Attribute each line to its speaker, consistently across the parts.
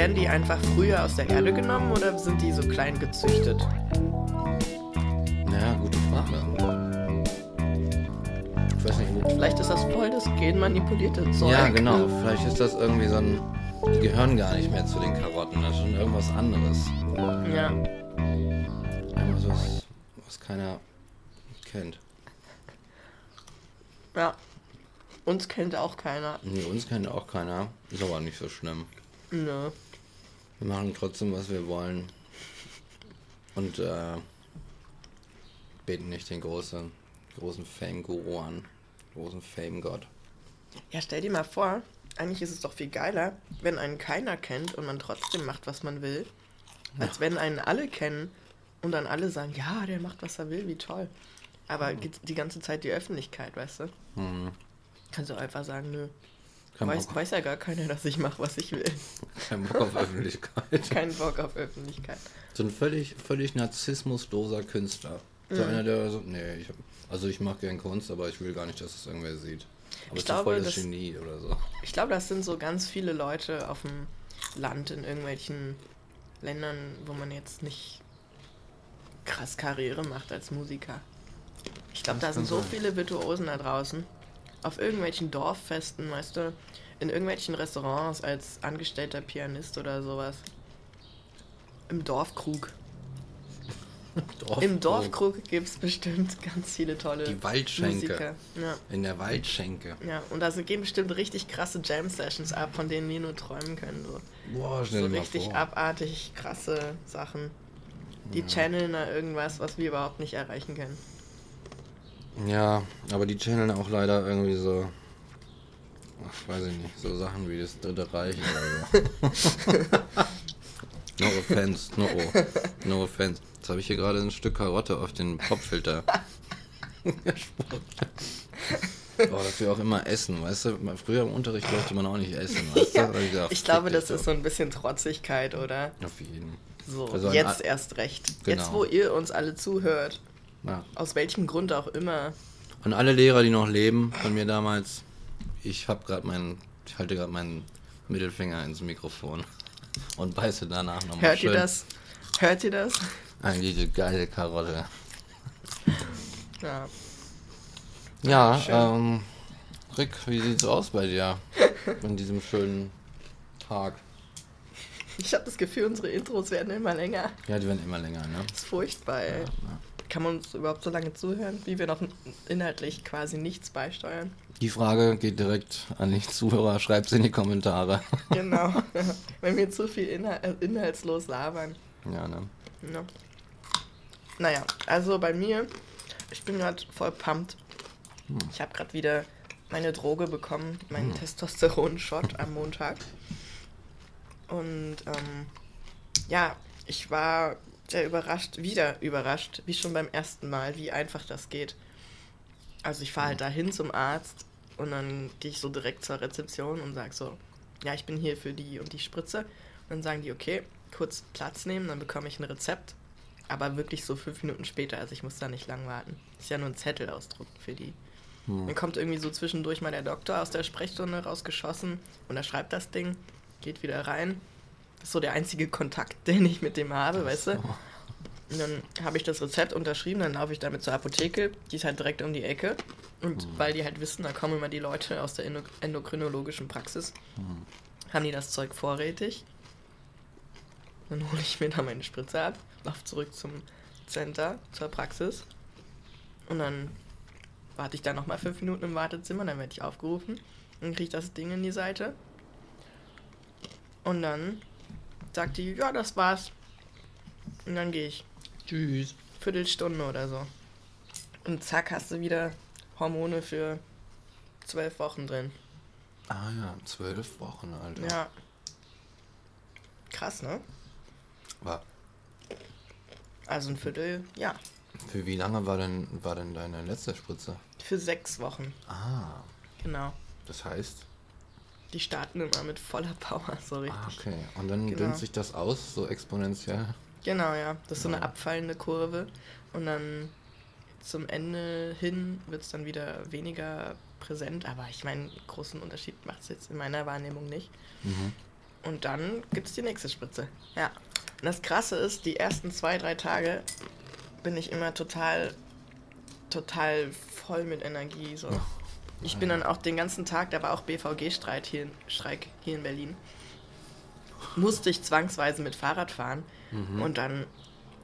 Speaker 1: Werden die einfach früher aus der Erde genommen oder sind die so klein gezüchtet?
Speaker 2: Naja, gute Frage. Ich weiß nicht, wo.
Speaker 1: Vielleicht ist das voll das genmanipulierte Zeug.
Speaker 2: Ja, genau. Vielleicht ist das irgendwie so ein. Die gehören gar nicht mehr zu den Karotten. Das ist schon irgendwas anderes.
Speaker 1: Ja.
Speaker 2: Irgendwas, was, was keiner kennt.
Speaker 1: Ja. Uns kennt auch keiner.
Speaker 2: Nee, uns kennt auch keiner. Ist aber nicht so schlimm.
Speaker 1: Nö.
Speaker 2: Wir machen trotzdem, was wir wollen. Und äh, beten nicht den großen, großen Fame-Guru an. Großen Fame-Gott.
Speaker 1: Ja, stell dir mal vor, eigentlich ist es doch viel geiler, wenn einen keiner kennt und man trotzdem macht, was man will, als wenn einen alle kennen und dann alle sagen, ja, der macht, was er will, wie toll. Aber geht die ganze Zeit die Öffentlichkeit, weißt du?
Speaker 2: Hm.
Speaker 1: Kannst du einfach sagen, nö. Weiß, weiß ja gar keiner, dass ich mache, was ich will.
Speaker 2: kein Bock auf Öffentlichkeit.
Speaker 1: Kein Bock auf Öffentlichkeit.
Speaker 2: So ein völlig, völlig narzissmusloser Künstler. So
Speaker 1: Mhm.
Speaker 2: einer, der so, nee, ich also ich mache gern Kunst, aber ich will gar nicht, dass es irgendwer sieht. Aber
Speaker 1: Ich glaube,
Speaker 2: voll das, Genie oder so.
Speaker 1: Ich glaube, das sind so ganz viele Leute auf dem Land in irgendwelchen Ländern, wo man jetzt nicht krass Karriere macht als Musiker. Ich glaube, da sind so
Speaker 2: sein.
Speaker 1: viele Virtuosen da draußen. Auf irgendwelchen Dorffesten, weißt du, in irgendwelchen Restaurants als angestellter Pianist oder sowas. Im Dorfkrug.
Speaker 2: Dorf,
Speaker 1: Im Dorfkrug gibt es bestimmt ganz viele tolle
Speaker 2: Die Waldschenke.
Speaker 1: Musiker. Ja.
Speaker 2: In der Waldschenke.
Speaker 1: Ja, und da gehen bestimmt richtig krasse Jam-Sessions ab, von denen wir nur träumen können. So.
Speaker 2: Boah, stell
Speaker 1: So
Speaker 2: mal
Speaker 1: richtig
Speaker 2: vor.
Speaker 1: abartig krasse Sachen. Die channeln da irgendwas, was wir überhaupt nicht erreichen können.
Speaker 2: Ja, aber die channeln auch leider irgendwie so. Ach, weiß ich nicht, so Sachen wie das Dritte Reich oder so. no offense, no, no offense. Jetzt habe ich hier gerade ein Stück Karotte auf den Popfilter gesprochen. Boah, dass wir auch immer essen, weißt du? Früher im Unterricht durfte man auch nicht essen, weißt du? Hab ich, gedacht,
Speaker 1: Ich glaube, das ist so ein bisschen Trotzigkeit, oder?
Speaker 2: Auf jeden.
Speaker 1: So,
Speaker 2: Also
Speaker 1: jetzt erst recht.
Speaker 2: Genau.
Speaker 1: Jetzt, wo ihr uns alle zuhört,
Speaker 2: Ja.
Speaker 1: aus welchem Grund auch immer.
Speaker 2: Und alle Lehrer, die noch leben, von mir damals, ich habe gerade meinen, ich halte gerade meinen Mittelfinger ins Mikrofon und beiße danach nochmal
Speaker 1: Hört
Speaker 2: schön
Speaker 1: ihr das? Hört ihr das?
Speaker 2: an diese geile Karotte.
Speaker 1: Ja.
Speaker 2: Ja,
Speaker 1: Schön.
Speaker 2: ähm, Rick, wie sieht's aus bei dir an diesem schönen Tag?
Speaker 1: Ich habe das Gefühl, unsere Intros werden immer länger.
Speaker 2: Ja, die werden immer länger, ne?
Speaker 1: Das ist furchtbar, ey.
Speaker 2: Ja,
Speaker 1: Kann man uns überhaupt so lange zuhören, wie wir noch inhaltlich quasi nichts beisteuern?
Speaker 2: Die Frage geht direkt an die Zuhörer, schreibt's in die Kommentare.
Speaker 1: Genau. Wenn wir zu viel inhal äh, inhaltslos labern.
Speaker 2: ja, ne?
Speaker 1: Ja. Naja, also bei mir, ich bin gerade voll pumped. Ich habe gerade wieder meine Droge bekommen, meinen Testosteron-Shot am Montag. Und ähm, ja, ich war sehr überrascht, wieder überrascht, wie schon beim ersten Mal, wie einfach das geht. Also ich fahre halt dahin zum Arzt und dann gehe ich so direkt zur Rezeption und sage so, ja, ich bin hier für die und die Spritze. Und dann sagen die, okay, kurz Platz nehmen, dann bekomme ich ein Rezept. Aber wirklich so fünf Minuten später, also ich muss da nicht lang warten. Ist ja nur ein Zettel ausdrucken für die. Dann kommt irgendwie so zwischendurch mal der Doktor aus der Sprechstunde rausgeschossen und er schreibt das Ding, geht wieder rein. Das ist so der einzige Kontakt, den ich mit dem habe, weißt du? Und dann habe ich das Rezept unterschrieben, dann laufe ich damit zur Apotheke, die ist halt direkt um die Ecke. Und weil die halt wissen, da kommen immer die Leute aus der Endo endokrinologischen Praxis, haben die das Zeug vorrätig. Dann hole ich mir da meine Spritze ab, laufe zurück zum Center, zur Praxis. Und dann warte ich da nochmal fünf Minuten im Wartezimmer, dann werde ich aufgerufen. Dann kriege ich das Ding in die Seite. Und dann sagt die, ja, das war's. Und dann gehe ich.
Speaker 2: Tschüss.
Speaker 1: Viertelstunde oder so. Und zack, hast du wieder Hormone für zwölf Wochen drin.
Speaker 2: Ah ja, zwölf Wochen, Alter.
Speaker 1: Ja. Krass, ne?
Speaker 2: War,
Speaker 1: Also ein Viertel, ja.
Speaker 2: für wie lange war denn, war denn deine letzte Spritze?
Speaker 1: Für sechs Wochen,
Speaker 2: Ah,
Speaker 1: genau.
Speaker 2: das heißt?
Speaker 1: Die starten immer mit voller Power, so richtig.
Speaker 2: Ah, okay. Und dann
Speaker 1: Genau.
Speaker 2: dünnt sich das aus, so exponentiell?
Speaker 1: Genau, ja. Das ist so eine abfallende Kurve. Und dann zum Ende hin wird es dann wieder weniger präsent. Aber ich meine, großen Unterschied macht es jetzt in meiner Wahrnehmung nicht.
Speaker 2: Mhm.
Speaker 1: Und dann gibt es die nächste Spritze. Ja. Und das Krasse ist, die ersten zwei, drei Tage bin ich immer total, total voll mit Energie. So. Ich bin dann auch den ganzen Tag, da war auch BVG-Streik hier, Streik hier in Berlin, musste ich zwangsweise mit Fahrrad fahren mhm. und dann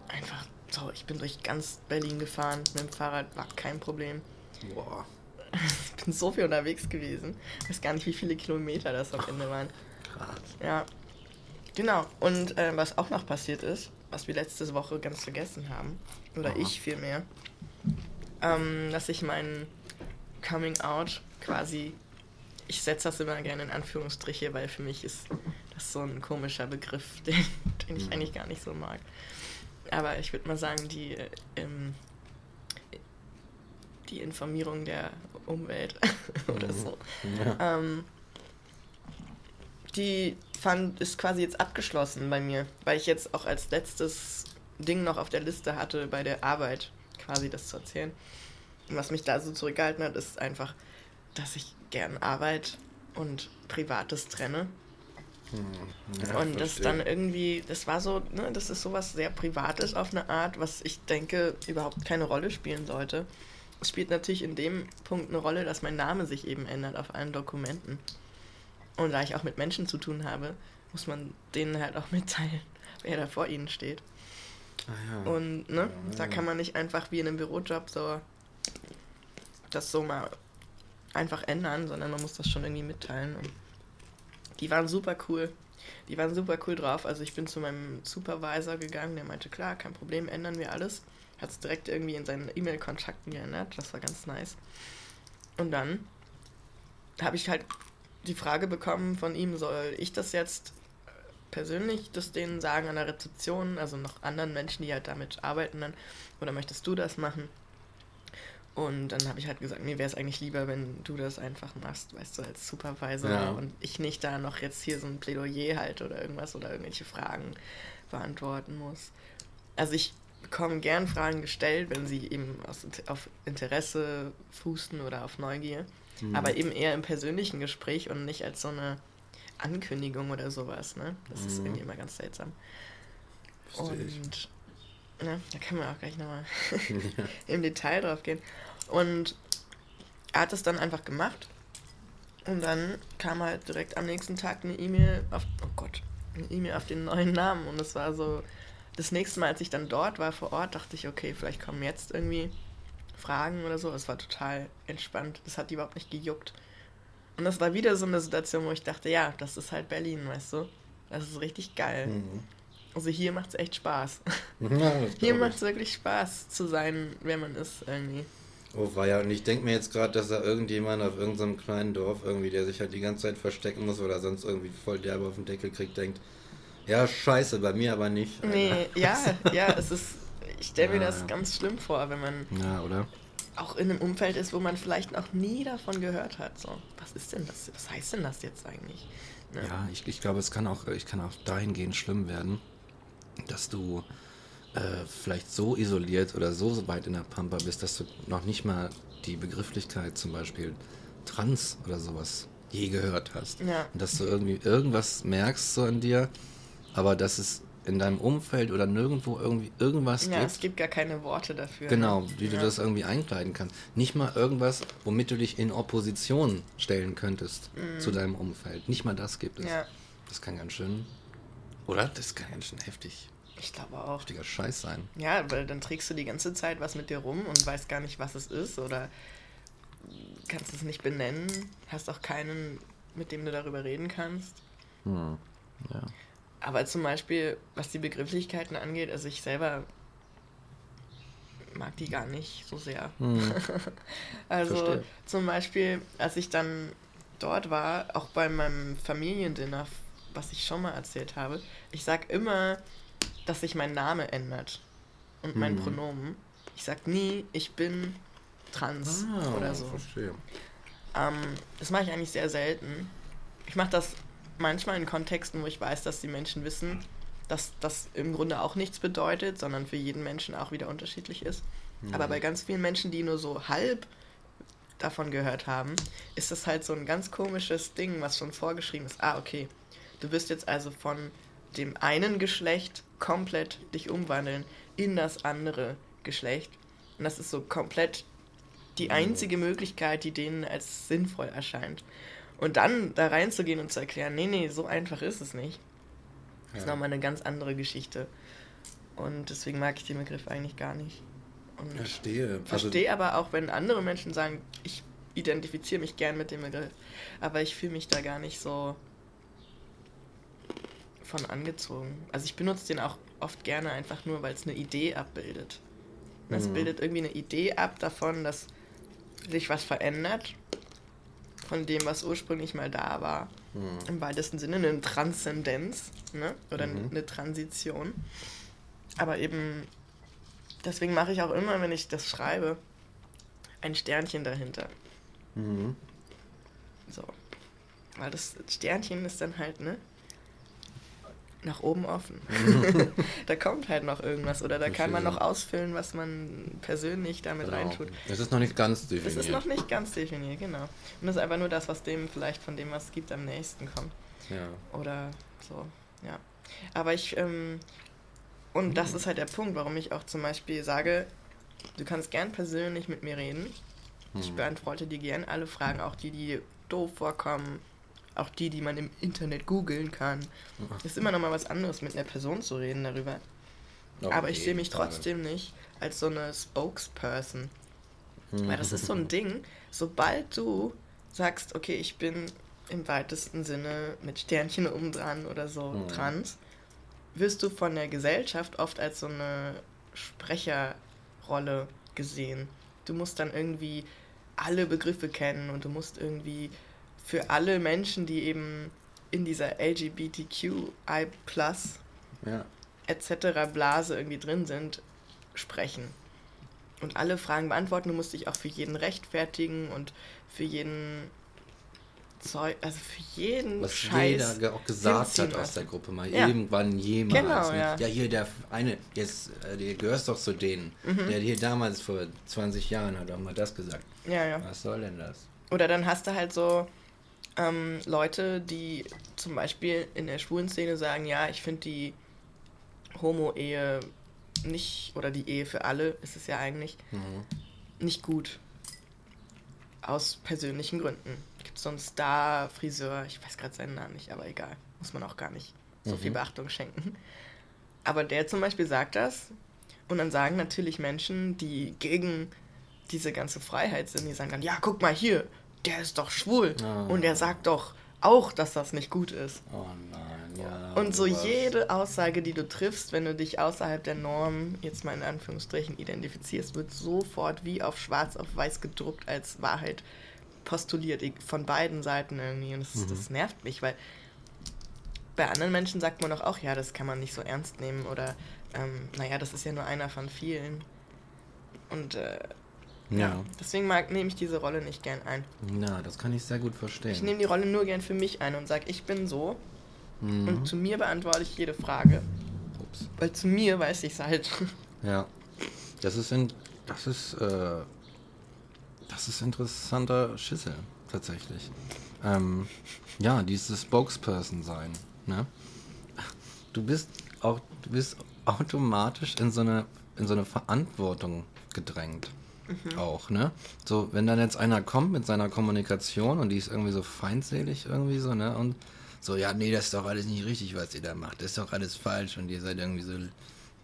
Speaker 1: einfach so, ich bin durch ganz Berlin gefahren mit dem Fahrrad, war kein Problem. Boah. Ich bin so viel unterwegs gewesen. Ich weiß gar nicht, wie viele Kilometer das am Ende waren. Krass. Ja. Genau. Und äh, was auch noch passiert ist, was wir letzte Woche ganz vergessen haben, oder Aha. ich vielmehr, ähm, dass ich mein Coming Out quasi, ich setze das immer gerne in Anführungsstriche, weil für mich ist das so ein komischer Begriff, den, den ich mhm. eigentlich gar nicht so mag. Aber ich würde mal sagen, die, ähm, die Informierung der Umwelt oder mhm. so. Ja. Ähm, die fand, ist quasi jetzt abgeschlossen bei mir, weil ich jetzt auch als letztes Ding noch auf der Liste hatte, bei der Arbeit quasi das zu erzählen. Und was mich da so zurückgehalten hat, ist einfach, dass ich gern Arbeit und Privates trenne. Hm, ja, und das dann irgendwie, das war so, ne, das ist sowas sehr Privates auf eine Art, was ich denke überhaupt keine Rolle spielen sollte. Es spielt natürlich in dem Punkt eine Rolle, dass mein Name sich eben ändert auf allen Dokumenten. Und da ich auch mit Menschen zu tun habe, muss man denen halt auch mitteilen, wer da vor ihnen steht. Ah, ja. Und ne, ja, da kann man nicht einfach wie in einem Bürojob so das so mal einfach ändern, sondern man muss das schon irgendwie mitteilen. Und die waren super cool. Die waren super cool drauf. Also ich bin zu meinem Supervisor gegangen, der meinte, klar, kein Problem, ändern wir alles. Hat es direkt irgendwie in seinen E-Mail-Kontakten geändert. Das war ganz nice. Und dann habe ich halt die Frage bekommen von ihm, soll ich das jetzt persönlich das denen sagen an der Rezeption, also noch anderen Menschen, die halt damit arbeiten dann, oder möchtest du das machen? Und dann habe ich halt gesagt, mir wäre es eigentlich lieber, wenn du das einfach machst, weißt du, als Supervisor ja. und ich nicht da noch jetzt hier so ein Plädoyer halt oder irgendwas oder irgendwelche Fragen beantworten muss. Also ich bekomme gern Fragen gestellt, wenn sie eben aus, auf Interesse fußen oder auf Neugier, mhm. aber eben eher im persönlichen Gespräch und nicht als so eine Ankündigung oder sowas, ne? Das mhm. ist irgendwie immer ganz seltsam. Versteh und Ne, da können wir auch gleich nochmal im Detail drauf gehen. Und er hat es dann einfach gemacht. Und dann kam halt direkt am nächsten Tag eine E-Mail auf, oh Gott, eine E-Mail auf den neuen Namen. Und es war so, das nächste Mal, als ich dann dort war vor Ort, dachte ich, okay, vielleicht kommen jetzt irgendwie Fragen oder so. Es war total entspannt. Das hat die überhaupt nicht gejuckt. Und das war wieder so eine Situation, wo ich dachte, ja, das ist halt Berlin, weißt du? Das ist richtig geil. Mhm. Also hier macht es echt Spaß. Ja, hier macht es wirklich Spaß zu sein, wer man ist irgendwie.
Speaker 2: Oh, war ja, und ich denke mir jetzt gerade, dass da irgendjemand auf irgendeinem kleinen Dorf irgendwie, der sich halt die ganze Zeit verstecken muss oder sonst irgendwie voll derbe auf den Deckel kriegt, denkt, ja, scheiße, bei mir aber nicht.
Speaker 1: Alter. Nee, ja, ja, es ist, ich stelle mir ja, das ja. ganz schlimm vor, wenn man
Speaker 2: ja, oder?
Speaker 1: auch in einem Umfeld ist, wo man vielleicht noch nie davon gehört hat. So, was ist denn das? Was heißt denn das jetzt eigentlich?
Speaker 2: Ne? Ja, ich, ich glaube, es kann auch, ich kann auch dahingehend schlimm werden dass du äh, vielleicht so isoliert oder so weit in der Pampa bist, dass du noch nicht mal die Begrifflichkeit zum Beispiel trans oder sowas je gehört hast.
Speaker 1: Ja.
Speaker 2: Und dass du irgendwie irgendwas merkst so an dir, aber dass es in deinem Umfeld oder nirgendwo irgendwie irgendwas
Speaker 1: ja, gibt. Ja, es gibt gar keine Worte dafür.
Speaker 2: Genau, ne? wie ja. du das irgendwie einkleiden kannst. Nicht mal irgendwas, womit du dich in Opposition stellen könntest mm. zu deinem Umfeld. Nicht mal das gibt es. Ja. Das kann ganz schön oder? Das kann ganz schön heftig.
Speaker 1: Ich glaube auch.
Speaker 2: Heftiger Scheiß sein.
Speaker 1: Ja, weil dann trägst du die ganze Zeit was mit dir rum und weißt gar nicht, was es ist oder kannst es nicht benennen, hast auch keinen, mit dem du darüber reden kannst. Hm. Ja. Aber zum Beispiel, was die Begrifflichkeiten angeht, also ich selber mag die gar nicht so sehr. Hm. also Verstehe. zum Beispiel, als ich dann dort war, auch bei meinem Familiendinner was ich schon mal erzählt habe. Ich sag immer, dass sich mein Name ändert und mein hm. Pronomen. Ich sag nie, ich bin trans ah, oder so. Verstehe. Ähm, das mache ich eigentlich sehr selten. Ich mache das manchmal in Kontexten, wo ich weiß, dass die Menschen wissen, dass das im Grunde auch nichts bedeutet, sondern für jeden Menschen auch wieder unterschiedlich ist. Mhm. Aber bei ganz vielen Menschen, die nur so halb davon gehört haben, ist das halt so ein ganz komisches Ding, was schon vorgeschrieben ist. Ah, okay, Du wirst jetzt also von dem einen Geschlecht komplett dich umwandeln in das andere Geschlecht. Und das ist so komplett die einzige Möglichkeit, die denen als sinnvoll erscheint. Und dann da reinzugehen und zu erklären, nee, nee, so einfach ist es nicht. Das ist nochmal eine ganz andere Geschichte. Und deswegen mag ich den Begriff eigentlich gar nicht. Und
Speaker 2: Verstehe.
Speaker 1: Verstehe also, aber auch, wenn andere Menschen sagen, ich identifiziere mich gern mit dem Begriff, aber ich fühle mich da gar nicht so von angezogen. Also ich benutze den auch oft gerne einfach nur, weil es eine Idee abbildet. Es mhm. bildet irgendwie eine Idee ab davon, dass sich was verändert von dem, was ursprünglich mal da war. Mhm. Im weitesten Sinne eine Transzendenz ne? oder mhm. eine Transition. Aber eben, deswegen mache ich auch immer, wenn ich das schreibe, ein Sternchen dahinter. Mhm. So. Weil das Sternchen ist dann halt, ne? Nach oben offen. da kommt halt noch irgendwas oder da kann man noch ausfüllen, was man persönlich damit genau. reintut.
Speaker 2: Es ist noch nicht ganz definiert.
Speaker 1: Es ist noch nicht ganz definiert, genau. Und das ist einfach nur das, was dem vielleicht von dem, was es gibt, am nächsten kommt.
Speaker 2: Ja.
Speaker 1: Oder so, ja. Aber ich, ähm, und das ist halt der Punkt, warum ich auch zum Beispiel sage, du kannst gern persönlich mit mir reden. Ich hm. beantworte dir gern alle Fragen, auch die, die doof vorkommen auch die, die man im Internet googeln kann. Ist immer noch mal was anderes, mit einer Person zu reden darüber. Okay, Aber ich sehe mich trotzdem nicht als so eine Spokesperson. Mhm. Weil das ist so ein Ding, sobald du sagst, okay, ich bin im weitesten Sinne mit Sternchen oben dran oder so mhm. trans, wirst du von der Gesellschaft oft als so eine Sprecherrolle gesehen. Du musst dann irgendwie alle Begriffe kennen und du musst irgendwie für alle Menschen, die eben in dieser LGBTQI ja. etc. Blase irgendwie drin sind, sprechen. Und alle Fragen beantworten. Du musst dich auch für jeden rechtfertigen und für jeden Zeug, also für jeden
Speaker 2: Was Scheiß jeder auch gesagt hat aus der Gruppe mal. Ja. Irgendwann jemals. Genau, ja. ja, hier der eine, jetzt, äh, gehörst doch zu denen. Mhm. Der hier damals vor 20 Jahren hat auch mal das gesagt.
Speaker 1: Ja, ja.
Speaker 2: Was soll denn das?
Speaker 1: Oder dann hast du halt so ähm, Leute, die zum Beispiel in der schwulen Szene sagen, ja, ich finde die Homo-Ehe nicht, oder die Ehe für alle ist es ja eigentlich, mhm. nicht gut. Aus persönlichen Gründen. Gibt so einen Star-Friseur, ich weiß gerade seinen Namen nicht, aber egal. Muss man auch gar nicht so mhm. viel Beachtung schenken. Aber der zum Beispiel sagt das. Und dann sagen natürlich Menschen, die gegen diese ganze Freiheit sind, die sagen dann, ja, guck mal hier, der ist doch schwul. Oh. Und er sagt doch auch, dass das nicht gut ist.
Speaker 2: Oh nein, ja.
Speaker 1: Und so jede Aussage, die du triffst, wenn du dich außerhalb der Norm, jetzt mal in Anführungsstrichen, identifizierst, wird sofort wie auf schwarz auf weiß gedruckt als Wahrheit postuliert. Von beiden Seiten irgendwie. Und das, mhm. das nervt mich, weil bei anderen Menschen sagt man doch auch, ja, das kann man nicht so ernst nehmen oder ähm, naja, das ist ja nur einer von vielen. Und äh, ja. Deswegen mag, nehme ich diese Rolle nicht gern ein.
Speaker 2: Na, das kann ich sehr gut verstehen.
Speaker 1: Ich nehme die Rolle nur gern für mich ein und sage, ich bin so. Mhm. Und zu mir beantworte ich jede Frage. Ups. Weil zu mir weiß ich es halt.
Speaker 2: Ja. Das ist in, das ist äh, das ist interessanter Schissel, tatsächlich. Ähm, ja, dieses Spokesperson sein. Ne? Du bist auch, du bist automatisch in so eine, in so eine Verantwortung gedrängt. Mhm. Auch, ne? So, wenn dann jetzt einer kommt mit seiner Kommunikation und die ist irgendwie so feindselig irgendwie so, ne? Und so, ja, nee, das ist doch alles nicht richtig, was ihr da macht. Das ist doch alles falsch und ihr seid irgendwie so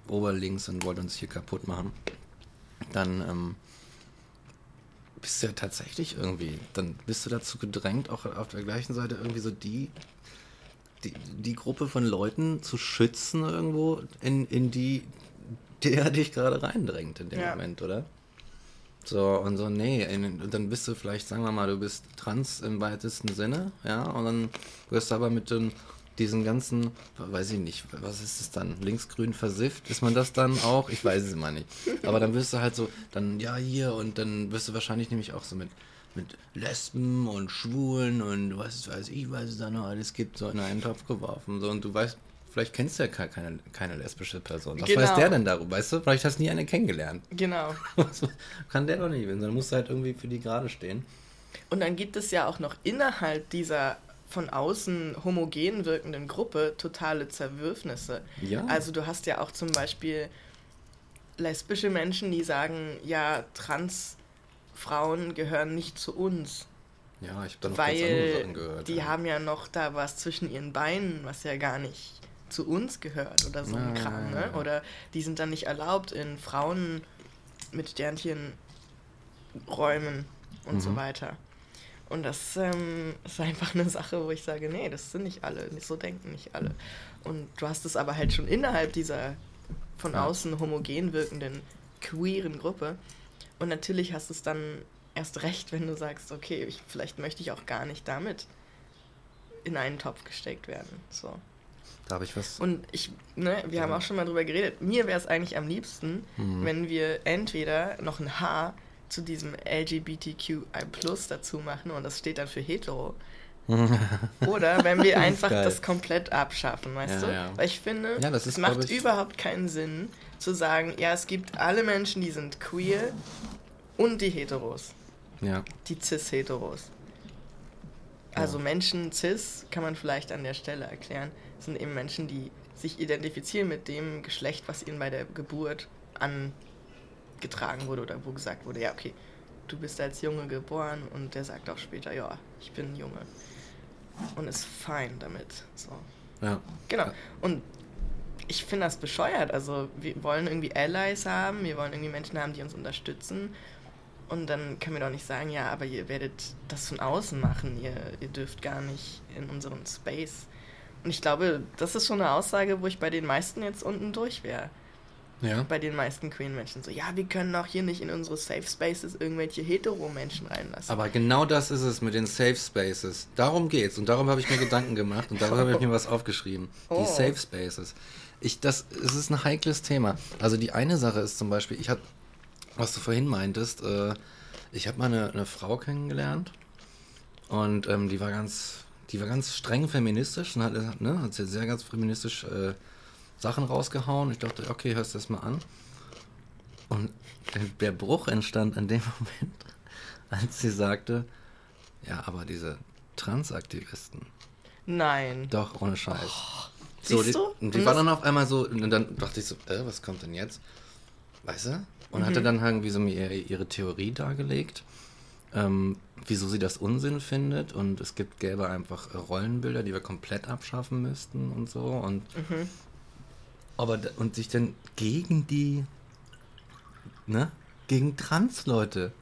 Speaker 2: oberlinks und wollt uns hier kaputt machen. Dann, ähm, bist du ja tatsächlich irgendwie, dann bist du dazu gedrängt, auch auf der gleichen Seite irgendwie so die, die, die Gruppe von Leuten zu schützen irgendwo, in, in die der dich gerade reindrängt in dem ja. Moment, oder? So, und so, nee, und dann bist du vielleicht, sagen wir mal, du bist trans im weitesten Sinne, ja, und dann wirst du aber mit den, diesen ganzen, weiß ich nicht, was ist es dann, linksgrün versifft, ist man das dann auch? Ich weiß es immer nicht. Aber dann wirst du halt so, dann, ja, hier, und dann wirst du wahrscheinlich nämlich auch so mit, mit Lesben und Schwulen und was weiß ich, was es da noch alles gibt, so in einen Topf geworfen, so, und du weißt Vielleicht kennst du ja keine, keine lesbische Person. Was genau. weiß der denn darüber? Weißt du, vielleicht hast du nie eine kennengelernt.
Speaker 1: Genau.
Speaker 2: Kann der doch nicht wissen. Dann musst du halt irgendwie für die gerade stehen.
Speaker 1: Und dann gibt es ja auch noch innerhalb dieser von außen homogen wirkenden Gruppe totale Zerwürfnisse.
Speaker 2: Ja.
Speaker 1: Also du hast ja auch zum Beispiel lesbische Menschen, die sagen, ja, Transfrauen gehören nicht zu uns.
Speaker 2: Ja, ich habe da noch ganz andere
Speaker 1: Weil
Speaker 2: Sachen gehört.
Speaker 1: die
Speaker 2: ja.
Speaker 1: haben ja noch da was zwischen ihren Beinen, was ja gar nicht zu uns gehört oder so ein
Speaker 2: Ja,
Speaker 1: Kram, ne? Oder die sind dann nicht erlaubt in Frauen mit Sternchen Räumen und so
Speaker 2: Mhm.
Speaker 1: weiter. Und das ähm, ist einfach eine Sache, wo ich sage, nee, das sind nicht alle, so denken nicht alle. Und du hast es aber halt schon innerhalb dieser von außen homogen wirkenden queeren Gruppe. Und natürlich hast du es dann erst recht, wenn du sagst, okay, ich, vielleicht möchte ich auch gar nicht damit in einen Topf gesteckt werden. So.
Speaker 2: Da habe ich was.
Speaker 1: Und ich, ne, wir haben
Speaker 2: Ja.
Speaker 1: auch schon mal drüber geredet. Mir wäre es eigentlich am liebsten,
Speaker 2: Mhm.
Speaker 1: wenn wir entweder noch ein H zu diesem LGBTQI Plus dazu machen und das steht dann für hetero. Oder wenn wir
Speaker 2: Das ist
Speaker 1: einfach
Speaker 2: geil.
Speaker 1: das komplett abschaffen, weißt
Speaker 2: Ja,
Speaker 1: du?
Speaker 2: ja.
Speaker 1: Weil ich finde,
Speaker 2: Ja, das
Speaker 1: es
Speaker 2: ist,
Speaker 1: macht
Speaker 2: ich-
Speaker 1: überhaupt keinen Sinn zu sagen, ja, es gibt alle Menschen, die sind queer und die Heteros,
Speaker 2: ja.
Speaker 1: die Cis-Heteros. Also Menschen cis, kann man vielleicht an der Stelle erklären, sind eben Menschen, die sich identifizieren mit dem Geschlecht, was ihnen bei der Geburt angetragen wurde oder wo gesagt wurde, ja, okay, du bist als Junge geboren und der sagt auch später, ja, ich bin Junge. Und ist fein damit. So.
Speaker 2: Ja.
Speaker 1: Genau. Und ich finde das bescheuert. Also wir wollen irgendwie Allies haben, wir wollen irgendwie Menschen haben, die uns unterstützen. Und dann können wir doch nicht sagen, ja, aber ihr werdet das von außen machen, ihr, ihr dürft gar nicht in unseren Space. Und ich glaube, das ist schon eine Aussage, wo ich bei den meisten jetzt unten durch wäre.
Speaker 2: Ja.
Speaker 1: Bei den meisten queeren Menschen. So, ja, wir können auch hier nicht in unsere Safe Spaces irgendwelche hetero-Menschen reinlassen.
Speaker 2: Aber genau das ist es mit den Safe Spaces. Darum geht's. Und darum habe ich mir Gedanken gemacht und darüber habe ich mir was aufgeschrieben.
Speaker 1: Oh.
Speaker 2: Die Safe Spaces. Ich, das, es ist ein heikles Thema. Also die eine Sache ist zum Beispiel, ich hatte, was du vorhin meintest, äh, ich habe mal eine, eine Frau kennengelernt und ähm, die war ganz, die war ganz streng feministisch und hat, ne, hat sehr, ganz feministisch äh, Sachen rausgehauen. Ich dachte, okay, hörst du das mal an. Und der, Bruch entstand an dem Moment, als sie sagte, ja, aber diese Transaktivisten,
Speaker 1: Nein.
Speaker 2: doch, ohne Scheiß.
Speaker 1: siehst
Speaker 2: die,
Speaker 1: du?
Speaker 2: Die war dann auf einmal so, und dann dachte ich so, äh, was kommt denn jetzt? Weißt du? Und
Speaker 1: Mhm.
Speaker 2: hatte dann irgendwie so ihre, ihre Theorie dargelegt, ähm, wieso sie das Unsinn findet. Und es gibt, gäbe einfach Rollenbilder, die wir komplett abschaffen müssten und so. Und,
Speaker 1: Mhm.
Speaker 2: aber, und sich dann gegen die, ne, gegen Trans-Leute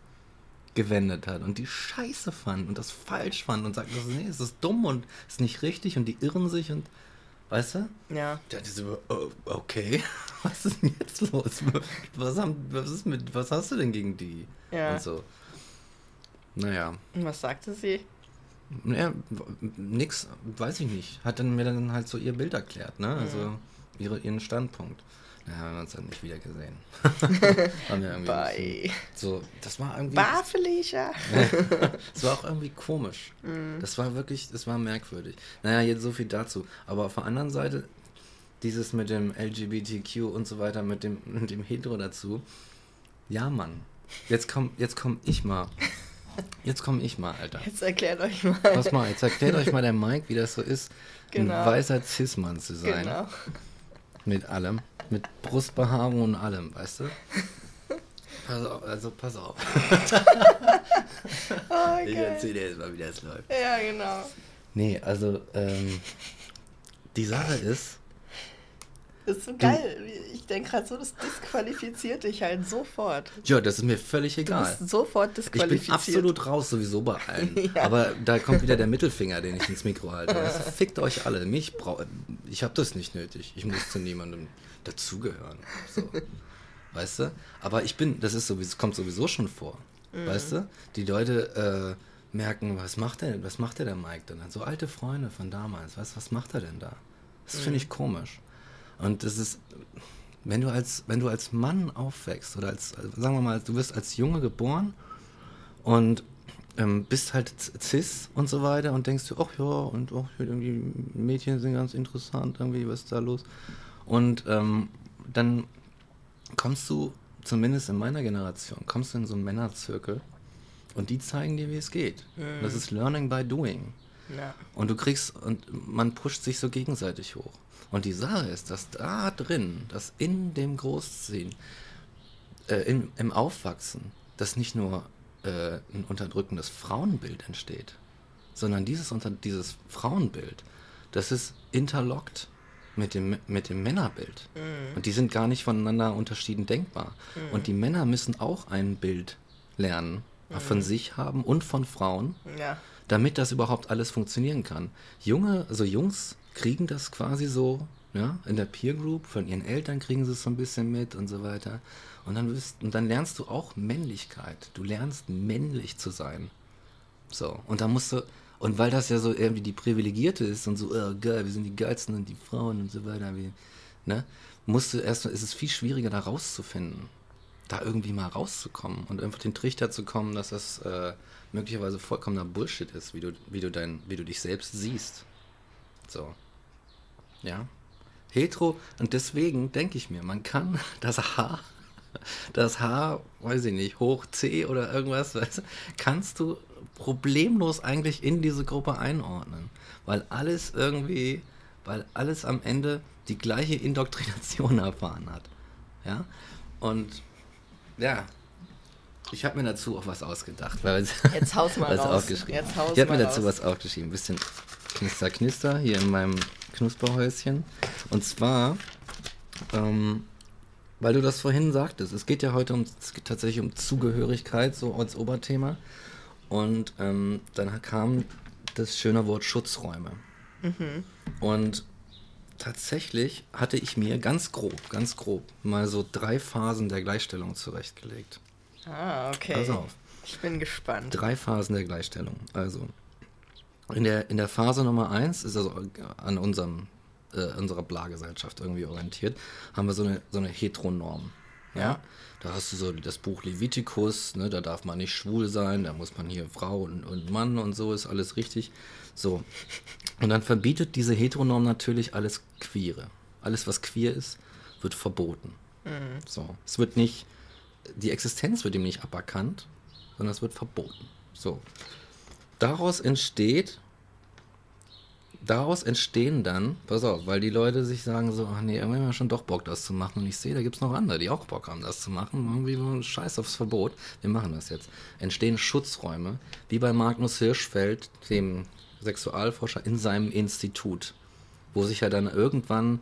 Speaker 2: gewendet hat und die scheiße fand und das falsch fand und sagt, nee, es ist dumm und es ist nicht richtig und die irren sich und, weißt du?
Speaker 1: Ja.
Speaker 2: Der hatte so, oh, okay, was ist denn jetzt los? Was, haben, was ist mit, was hast du denn gegen die?
Speaker 1: Ja.
Speaker 2: Und so. Naja,
Speaker 1: Und was sagte sie?
Speaker 2: naja, nix, weiß ich nicht. Hat dann mir dann halt so ihr Bild erklärt, ne? Also ihre, ihren Standpunkt. Ja, haben wir uns dann nicht wieder gesehen. Haben wir irgendwie
Speaker 1: Bye.
Speaker 2: so, das war irgendwie.
Speaker 1: Bar Felicia.
Speaker 2: Es war auch irgendwie komisch. Das war wirklich, das war merkwürdig. Naja, jetzt so viel dazu. Aber auf der anderen Seite, dieses mit dem LGBTQ und so weiter, mit dem, mit dem Hetero dazu. Ja, Mann. Jetzt komm, jetzt komm ich mal. Jetzt komm ich mal, Alter.
Speaker 1: Jetzt erklärt euch mal.
Speaker 2: Pass mal, jetzt erklärt euch mal der Mike, wie das so ist,
Speaker 1: Genau.
Speaker 2: ein weißer Cis-Mann zu sein.
Speaker 1: Genau.
Speaker 2: Mit allem. Mit Brustbehaarung und allem, weißt du? Pass auf, also pass auf.
Speaker 1: Oh,
Speaker 2: Ich erzähl dir jetzt mal, wie das läuft.
Speaker 1: Ja, genau.
Speaker 2: Nee, also, ähm, die Sache ist,
Speaker 1: Das ist so geil. Ich denke gerade so, das disqualifiziert dich halt sofort.
Speaker 2: ja, das ist mir völlig
Speaker 1: Du
Speaker 2: egal.
Speaker 1: bist sofort
Speaker 2: Ich bin
Speaker 1: disqualifiziert.
Speaker 2: absolut raus, sowieso bei allen.
Speaker 1: Ja.
Speaker 2: Aber da kommt wieder der Mittelfinger, den ich ins Mikro halte. Du, fickt euch alle. Mich brau Ich habe das nicht nötig. Ich muss zu niemandem dazugehören. So. Weißt du? Aber ich bin, das ist sowieso, kommt sowieso schon vor.
Speaker 1: Mhm.
Speaker 2: Weißt du? Die Leute äh, merken, was macht der, was macht der, der Mike denn? So alte Freunde von damals. Weißt du, was macht er denn da? Das finde
Speaker 1: Mhm.
Speaker 2: ich komisch. Und das ist, wenn du als, wenn du als Mann aufwächst oder als, sagen wir mal, du wirst als Junge geboren und ähm, bist halt cis und so weiter und denkst du, ach ja, und ach, irgendwie Mädchen sind ganz interessant, irgendwie, was ist da los? Und ähm, dann kommst du, zumindest in meiner Generation, kommst du in so einen Männerzirkel und die zeigen dir, wie es geht. Das ist Learning by Doing.
Speaker 1: Ja.
Speaker 2: Und du kriegst, und man pusht sich so gegenseitig hoch. Und die Sache ist, dass da drin, dass in dem Großziehen, äh, in, im Aufwachsen, dass nicht nur äh, ein unterdrückendes Frauenbild entsteht, sondern dieses, unter, dieses Frauenbild, das ist interlockt mit dem, mit dem Männerbild. Und die sind gar nicht voneinander unterschieden denkbar. Und die Männer müssen auch ein Bild lernen, von sich haben und von Frauen,
Speaker 1: Ja.
Speaker 2: Damit das überhaupt alles funktionieren kann. Junge, also Jungs kriegen das quasi so, ja, in der Peer Group, von ihren Eltern kriegen sie es so ein bisschen mit und so weiter. Und dann, wirst, und dann lernst du auch Männlichkeit. Du lernst männlich zu sein. So, und da musst du, und weil das ja so irgendwie die Privilegierte ist und so, oh, geil, wir sind die geilsten und die Frauen und so weiter, wie, ne, musst du erst, ist es viel schwieriger, da rauszufinden, da irgendwie mal rauszukommen und einfach den Trichter zu kommen, dass das äh, möglicherweise vollkommener Bullshit ist, wie du, wie du dein, wie du dich selbst siehst. So. Ja. Hetero, und deswegen denke ich mir, man kann das Haar, das Haar, weiß ich nicht, hoch C oder irgendwas, weißt kannst du problemlos eigentlich in diese Gruppe einordnen. Weil alles irgendwie, weil alles am Ende die gleiche Indoktrination erfahren hat. Ja. Und ja, ich habe mir dazu auch was ausgedacht. Weil
Speaker 1: Jetzt haus mal
Speaker 2: was
Speaker 1: raus.
Speaker 2: aufgeschrieben.
Speaker 1: Jetzt haus
Speaker 2: ich habe mir dazu
Speaker 1: raus.
Speaker 2: was aufgeschrieben. Ein bisschen knister, knister hier in meinem Knusperhäuschen. Und zwar, ähm, weil du das vorhin sagtest, es geht ja heute um, tatsächlich um Zugehörigkeit, so als Oberthema. Und ähm, dann kam das schöne Wort Schutzräume.
Speaker 1: Mhm.
Speaker 2: Und tatsächlich hatte ich mir ganz grob, ganz grob mal so drei Phasen der Gleichstellung zurechtgelegt.
Speaker 1: Ah, okay.
Speaker 2: Pass auf.
Speaker 1: Ich bin gespannt.
Speaker 2: Drei Phasen der Gleichstellung. Also, in der, in der Phase Nummer eins ist also an unserem, äh, unserer Bla-Gesellschaft irgendwie orientiert, haben wir so eine, so eine Heteronorm. Ja? Da hast du so das Buch Levitikus, ne, da darf man nicht schwul sein, da muss man hier Frau und, und Mann und so, ist alles richtig. So. Und dann verbietet diese Heteronorm natürlich alles Queere. Alles, was queer ist, wird verboten. So. Es wird nicht, die Existenz wird ihm nicht aberkannt, sondern es wird verboten. So. Daraus entsteht, daraus entstehen dann, pass auf, weil die Leute sich sagen so, ach nee, irgendwie haben wir schon doch Bock, das zu machen. Und ich sehe, da gibt es noch andere, die auch Bock haben, das zu machen. Irgendwie so ein Scheiß aufs Verbot. Wir machen das jetzt. Entstehen Schutzräume, wie bei Magnus Hirschfeld, dem Sexualforscher, in seinem Institut, wo sich ja dann irgendwann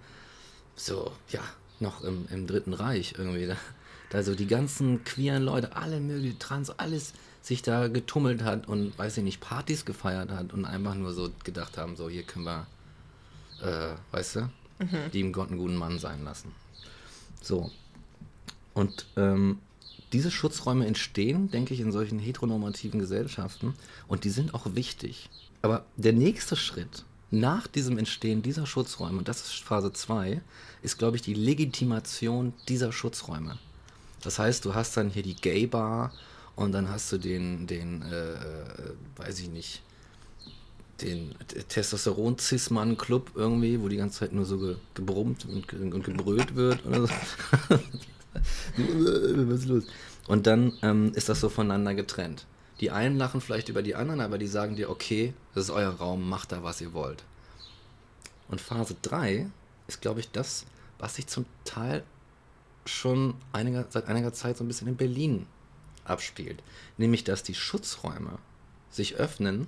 Speaker 2: so, ja, noch im, im Dritten Reich irgendwie, da, da so die ganzen queeren Leute, alle möglichen Trans, alles sich da getummelt hat und, weiß ich nicht, Partys gefeiert hat und einfach nur so gedacht haben, so, hier können wir, äh, weißt du, lieben Gott einen guten Mann sein lassen. So. Und ähm, diese Schutzräume entstehen, denke ich, in solchen heteronormativen Gesellschaften und die sind auch wichtig. Aber der nächste Schritt nach diesem Entstehen dieser Schutzräume, und das ist Phase 2, ist, glaube ich, die Legitimation dieser Schutzräume. Das heißt, du hast dann hier die Gay-Bar und dann hast du den, den äh, äh, weiß ich nicht, den Testosteron-Cis-Mann-Club irgendwie, wo die ganze Zeit nur so ge gebrummt und, ge und gebrüllt wird oder so. Was ist los? Und dann ähm, ist das so voneinander getrennt. Die einen lachen vielleicht über die anderen, aber die sagen dir, okay, das ist euer Raum, macht da, was ihr wollt. Und Phase 3 ist, glaube ich, das, was sich zum Teil schon einiger, seit einiger Zeit so ein bisschen in Berlin abspielt. Nämlich, dass die Schutzräume sich öffnen,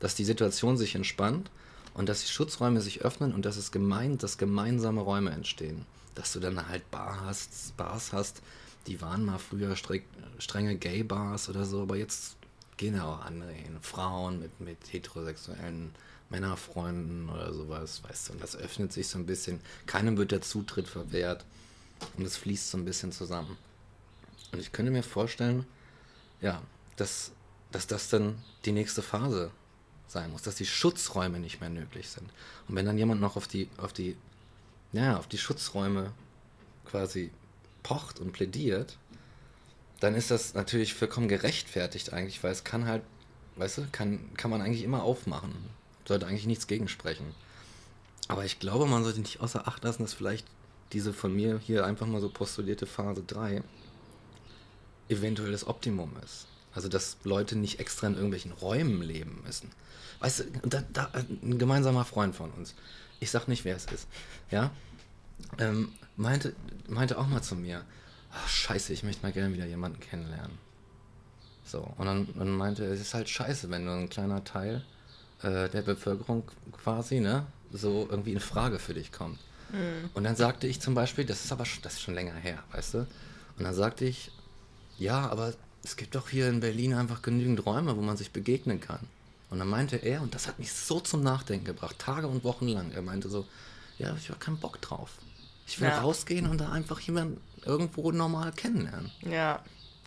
Speaker 2: dass die Situation sich entspannt und dass die Schutzräume sich öffnen und dass es gemein, dass gemeinsame Räume entstehen. Dass du dann halt Bar hast, Bars hast, die waren mal früher streng, strenge Gay-Bars oder so, aber jetzt gehen ja auch andere hin. Frauen mit, mit heterosexuellen Männerfreunden oder sowas, weißt du, und das öffnet sich so ein bisschen. Keinem wird der Zutritt verwehrt und es fließt so ein bisschen zusammen. Und ich könnte mir vorstellen, ja, dass, dass das dann die nächste Phase sein muss, dass die Schutzräume nicht mehr nötig sind. Und wenn dann jemand noch auf die, auf die, ja, auf die Schutzräume quasi pocht und plädiert, dann ist das natürlich vollkommen gerechtfertigt eigentlich, weil es kann halt, weißt du, kann, kann man eigentlich immer aufmachen. Sollte eigentlich nichts gegensprechen. Aber ich glaube, man sollte nicht außer Acht lassen, dass vielleicht diese von mir hier einfach mal so postulierte Phase 3 eventuell das Optimum ist. Also, dass Leute nicht extra in irgendwelchen Räumen leben müssen. Weißt du, da, da, ein gemeinsamer Freund von uns, ich sag nicht, wer es ist, ja, ähm, meinte, meinte auch mal zu mir, ach, scheiße, ich möchte mal gerne wieder jemanden kennenlernen. So, und dann, dann meinte er, es ist halt scheiße, wenn nur ein kleiner Teil äh, der Bevölkerung quasi, ne, so irgendwie in Frage für dich kommt. Mhm. Und dann sagte ich zum Beispiel, das ist aber schon, das ist schon länger her, weißt du? Und dann sagte ich, ja, aber es gibt doch hier in Berlin einfach genügend Räume, wo man sich begegnen kann. Und dann meinte er, und das hat mich so zum Nachdenken gebracht, Tage und Wochen lang, er meinte so, ja, ich habe keinen Bock drauf. Ich will ja. rausgehen und da einfach jemanden irgendwo normal kennenlernen.
Speaker 1: Ja.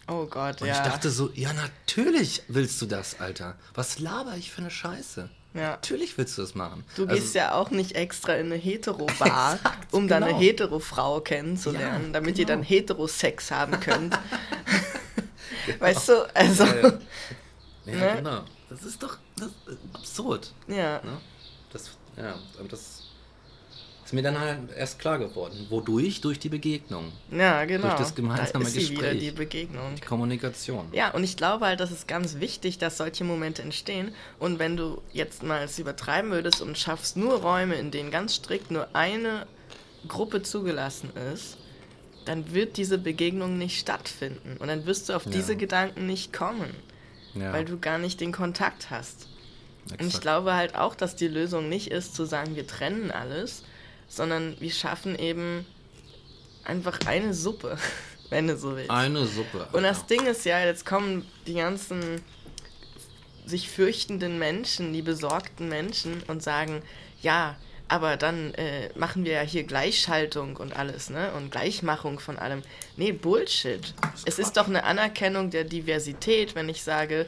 Speaker 1: Oh Gott,
Speaker 2: und
Speaker 1: ja.
Speaker 2: ich dachte so, ja, natürlich willst du das, Alter. Was laber ich für eine Scheiße? Ja. Natürlich willst du das machen.
Speaker 1: Du also, gehst ja auch nicht extra in eine Hetero-Bar, um genau. dann eine Hetero-Frau kennenzulernen, ja, damit genau. ihr dann Heterosex haben könnt. genau. Weißt du, also. Ja,
Speaker 2: ja. Ne? genau. Das ist doch das ist absurd.
Speaker 1: Ja.
Speaker 2: Ne? Das, ja, aber das ist mir dann halt erst klar geworden. Wodurch? Durch die Begegnung.
Speaker 1: Ja, genau.
Speaker 2: Durch das gemeinsame da ist
Speaker 1: Gespräch. Wieder die Begegnung.
Speaker 2: Die Kommunikation.
Speaker 1: Ja, und ich glaube halt, das ist ganz wichtig, dass solche Momente entstehen. Und wenn du jetzt mal es übertreiben würdest und schaffst nur Räume, in denen ganz strikt nur eine Gruppe zugelassen ist, dann wird diese Begegnung nicht stattfinden. Und dann wirst du auf ja. diese Gedanken nicht kommen. Ja. Weil du gar nicht den Kontakt hast. Exakt. Und ich glaube halt auch, dass die Lösung nicht ist, zu sagen, wir trennen alles, sondern wir schaffen eben einfach eine Suppe, wenn du so willst.
Speaker 2: Eine Suppe.
Speaker 1: Und das Ding ist ja, jetzt kommen die ganzen sich fürchtenden Menschen, die besorgten Menschen und sagen, ja, aber dann äh, machen wir ja hier Gleichschaltung und alles, ne? Und Gleichmachung von allem. Nee, Bullshit. Es ist doch eine Anerkennung der Diversität, wenn ich sage,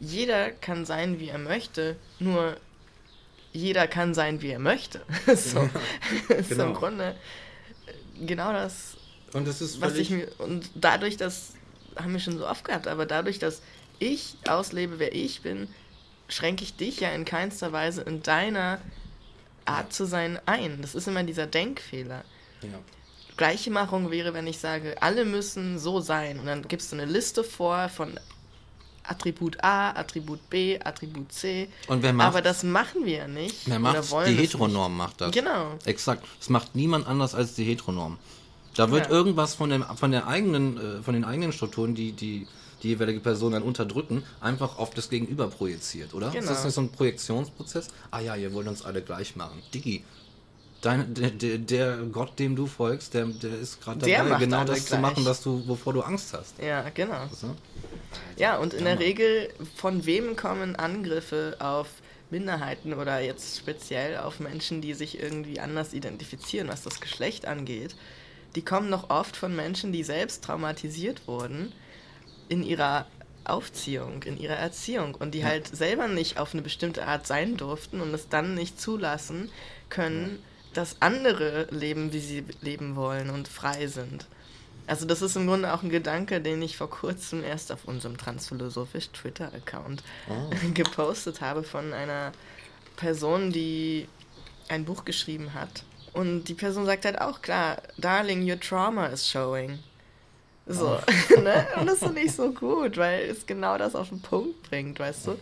Speaker 1: jeder kann sein, wie er möchte, nur jeder kann sein, wie er möchte. so. genau. ist im Grunde genau das,
Speaker 2: und das ist
Speaker 1: was ich mir. Und dadurch, dass, haben wir schon so oft gehabt, aber dadurch, dass ich auslebe, wer ich bin, schränke ich dich ja in keinster Weise in deiner Art zu sein ein. Das ist immer dieser Denkfehler.
Speaker 2: Ja.
Speaker 1: Gleichmachung wäre, wenn ich sage, alle müssen so sein. Und dann gibst du eine Liste vor von Attribut A, Attribut B, Attribut C.
Speaker 2: Und wer macht,
Speaker 1: Aber das machen wir ja nicht.
Speaker 2: Wer macht Die Heteronorm macht das.
Speaker 1: Genau.
Speaker 2: Exakt. Das macht niemand anders als die Heteronorm. Da wird ja. irgendwas von, dem, von, der eigenen, äh, von den eigenen Strukturen, die, die die jeweilige Person dann unterdrücken, einfach auf das Gegenüber projiziert, oder? Genau. Ist das nicht so ein Projektionsprozess? Ah ja, ihr wollt uns alle gleich machen. Digi, Dein, der, der, der, Gott, dem du folgst, der, der ist gerade dabei, genau das gleich. zu machen, was du, wovor du Angst hast.
Speaker 1: Ja, genau. So? Ja, und in der Regel, von wem kommen Angriffe auf Minderheiten oder jetzt speziell auf Menschen, die sich irgendwie anders identifizieren, was das Geschlecht angeht? Die kommen noch oft von Menschen, die selbst traumatisiert wurden in ihrer Aufziehung, in ihrer Erziehung und die halt selber nicht auf eine bestimmte Art sein durften und es dann nicht zulassen können, dass andere leben, wie sie leben wollen und frei sind. Also das ist im Grunde auch ein Gedanke, den ich vor kurzem erst auf unserem transphilosophisch Twitter-Account oh. gepostet habe von einer Person, die ein Buch geschrieben hat. Und die Person sagt halt auch klar, Darling, your trauma is showing. So, oh. ne? Und das finde ich so gut, weil es genau das auf den Punkt bringt, weißt du?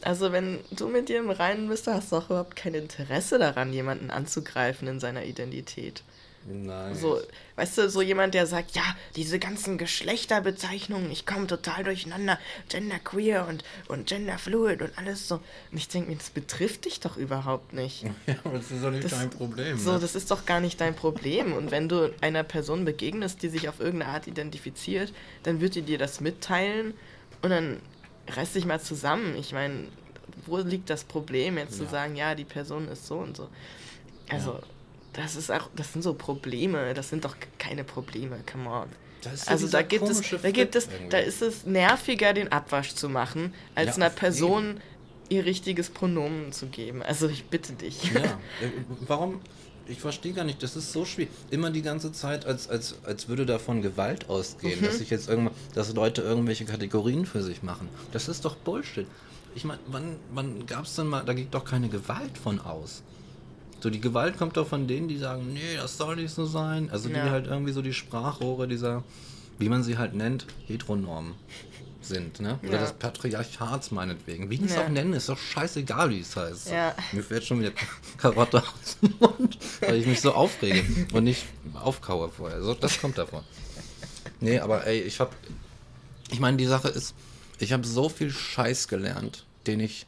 Speaker 1: Also wenn du mit dir im Reinen bist, hast du auch überhaupt kein Interesse daran, jemanden anzugreifen in seiner Identität.
Speaker 2: Nein.
Speaker 1: So, weißt du, so jemand, der sagt, ja, diese ganzen Geschlechterbezeichnungen, ich komme total durcheinander, genderqueer und, und genderfluid und alles so. Und ich denke mir, das betrifft dich doch überhaupt nicht.
Speaker 2: Ja, aber das ist doch nicht das, dein Problem.
Speaker 1: So, ne? das ist doch gar nicht dein Problem. Und wenn du einer Person begegnest, die sich auf irgendeine Art identifiziert, dann wird die dir das mitteilen und dann reiß dich mal zusammen. Ich meine, wo liegt das Problem, jetzt ja. zu sagen, ja, die Person ist so und so. Also, ja. Das ist auch, das sind so Probleme, das sind doch keine Probleme, come on. also da gibt es, da gibt es, da ist es nerviger, den Abwasch zu machen, als ja, einer Person eben. ihr richtiges Pronomen zu geben. Also ich bitte dich.
Speaker 2: Ja, äh, warum? Ich verstehe gar nicht, das ist so schwierig. Immer die ganze Zeit, als, als, als würde davon Gewalt ausgehen, mhm. dass sich jetzt irgendwann, dass Leute irgendwelche Kategorien für sich machen. Das ist doch Bullshit. Ich meine, wann, wann gab es denn mal, da geht doch keine Gewalt von aus. So, die Gewalt kommt doch von denen, die sagen, nee, das soll nicht so sein. Also ja. die halt irgendwie so die Sprachrohre dieser, wie man sie halt nennt, Heteronormen. sind, ne? Oder
Speaker 1: Ja.
Speaker 2: des Patriarchats meinetwegen. Wie die es
Speaker 1: Ja.
Speaker 2: auch nennen, ist doch scheißegal, wie es heißt.
Speaker 1: Ja.
Speaker 2: Mir fällt schon wieder Karotte aus dem Mund, weil ich mich so aufrege und nicht aufkaue vorher. So, das kommt davon. Nee, aber ey, ich hab. Ich meine, die Sache ist, ich habe so viel Scheiß gelernt, den ich,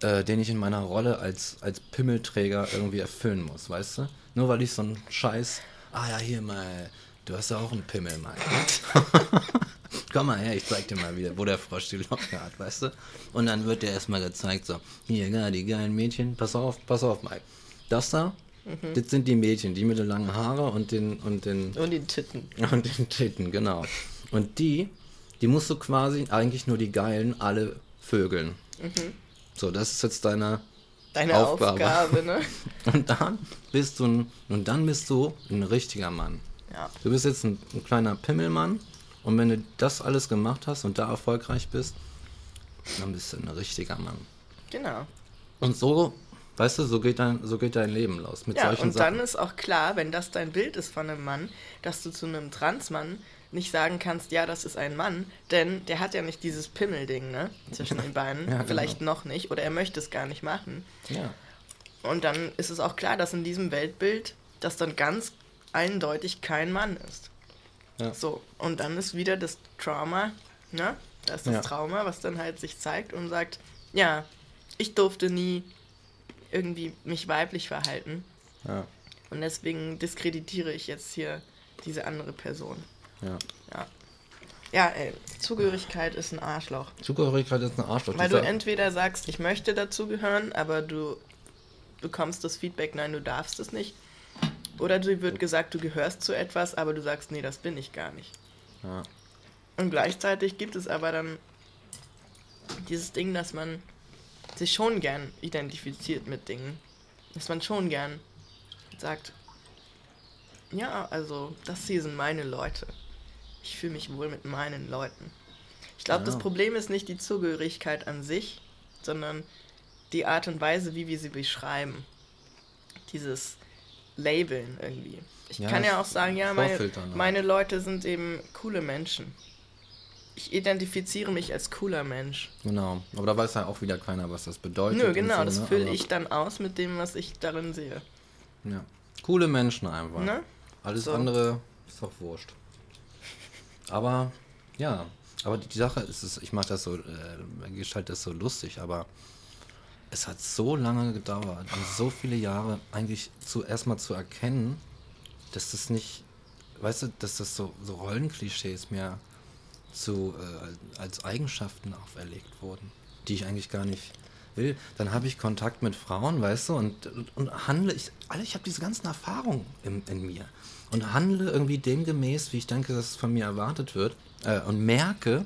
Speaker 2: äh, den ich in meiner Rolle als, als Pimmelträger irgendwie erfüllen muss, weißt du? Nur weil ich so einen Scheiß. Ah ja, hier mal. Du hast ja auch einen Pimmel, Mann. Komm mal her, ich zeig dir mal wieder, wo der Frosch die Locke hat, weißt du? Und dann wird dir erstmal gezeigt, so, hier, ja, die geilen Mädchen, pass auf, pass auf, Mike. Das da, das sind die Mädchen, die mit den langen Haare und den, und den,
Speaker 1: Und die Titten.
Speaker 2: und den Titten, genau. Und die, die musst du quasi, eigentlich nur die Geilen, alle vögeln. So, das ist jetzt deine
Speaker 1: Deine
Speaker 2: Aufgabe.
Speaker 1: Aufgabe, ne?
Speaker 2: Und dann bist du ein, und dann bist du ein richtiger Mann.
Speaker 1: Ja.
Speaker 2: Du bist jetzt ein, ein kleiner Pimmelmann und wenn du das alles gemacht hast und da erfolgreich bist, dann bist du ein richtiger Mann.
Speaker 1: Genau.
Speaker 2: Und so, weißt du, so geht dein, so geht dein Leben los. Mit
Speaker 1: Ja,
Speaker 2: solchen
Speaker 1: und
Speaker 2: Sachen.
Speaker 1: dann ist auch klar, wenn das dein Bild ist von einem Mann, dass du zu einem Transmann nicht sagen kannst, ja, das ist ein Mann, denn der hat ja nicht dieses Pimmelding, ne, zwischen den Beinen,
Speaker 2: Ja,
Speaker 1: vielleicht
Speaker 2: genau.
Speaker 1: noch nicht, oder er möchte es gar nicht machen.
Speaker 2: ja.
Speaker 1: Und dann ist es auch klar, dass in diesem Weltbild das dann ganz eindeutig kein Mann ist.
Speaker 2: Ja.
Speaker 1: So, und dann ist wieder das Trauma, ne? Das ist das
Speaker 2: Ja.
Speaker 1: Trauma, was dann halt sich zeigt und sagt, ja, ich durfte nie irgendwie mich weiblich verhalten.
Speaker 2: ja,
Speaker 1: Und deswegen diskreditiere ich jetzt hier diese andere Person.
Speaker 2: Ja.
Speaker 1: Ja. Ja, ey, Zugehörigkeit ist ein Arschloch.
Speaker 2: Zugehörigkeit ist ein Arschloch.
Speaker 1: Weil du
Speaker 2: Dieser-
Speaker 1: entweder sagst, ich möchte dazugehören, aber du bekommst das Feedback, nein, du darfst es nicht. Oder dir wird gesagt, du gehörst zu etwas, aber du sagst, nee, das bin ich gar nicht.
Speaker 2: ja.
Speaker 1: Und gleichzeitig gibt es aber dann dieses Ding, dass man sich schon gern identifiziert mit Dingen. Dass man schon gern sagt, ja, also das hier sind meine Leute. Ich fühle mich wohl mit meinen Leuten. Ich glaube,
Speaker 2: Ja.
Speaker 1: das Problem ist nicht die Zugehörigkeit an sich, sondern die Art und Weise, wie wir sie beschreiben. Dieses Labeln irgendwie. Ich
Speaker 2: Ja,
Speaker 1: kann ja auch sagen, ja, meine,
Speaker 2: ne?
Speaker 1: meine Leute sind eben coole Menschen. Ich identifiziere mich als cooler Mensch.
Speaker 2: Genau. Aber da weiß ja auch wieder keiner, was das bedeutet.
Speaker 1: Nö, genau,
Speaker 2: so,
Speaker 1: das
Speaker 2: ne?
Speaker 1: fülle
Speaker 2: Aber-
Speaker 1: ich dann aus mit dem, was ich darin sehe.
Speaker 2: Ja. Coole Menschen einfach.
Speaker 1: Ne?
Speaker 2: Alles
Speaker 1: So.
Speaker 2: andere ist doch wurscht. Aber, ja. Aber die Sache ist, es, ich mache das so, äh, gestalte das so lustig, aber es hat so lange gedauert und so viele Jahre eigentlich zuerst mal zu erkennen, dass das nicht, weißt du, dass das so, so Rollenklischees mir zu, äh, als Eigenschaften auferlegt wurden, die ich eigentlich gar nicht will. Dann habe ich Kontakt mit Frauen, weißt du, und, und, und handle, ich, Alter, ich habe diese ganzen Erfahrungen in, in mir und handle irgendwie demgemäß, wie ich denke, dass es von mir erwartet wird äh, und merke,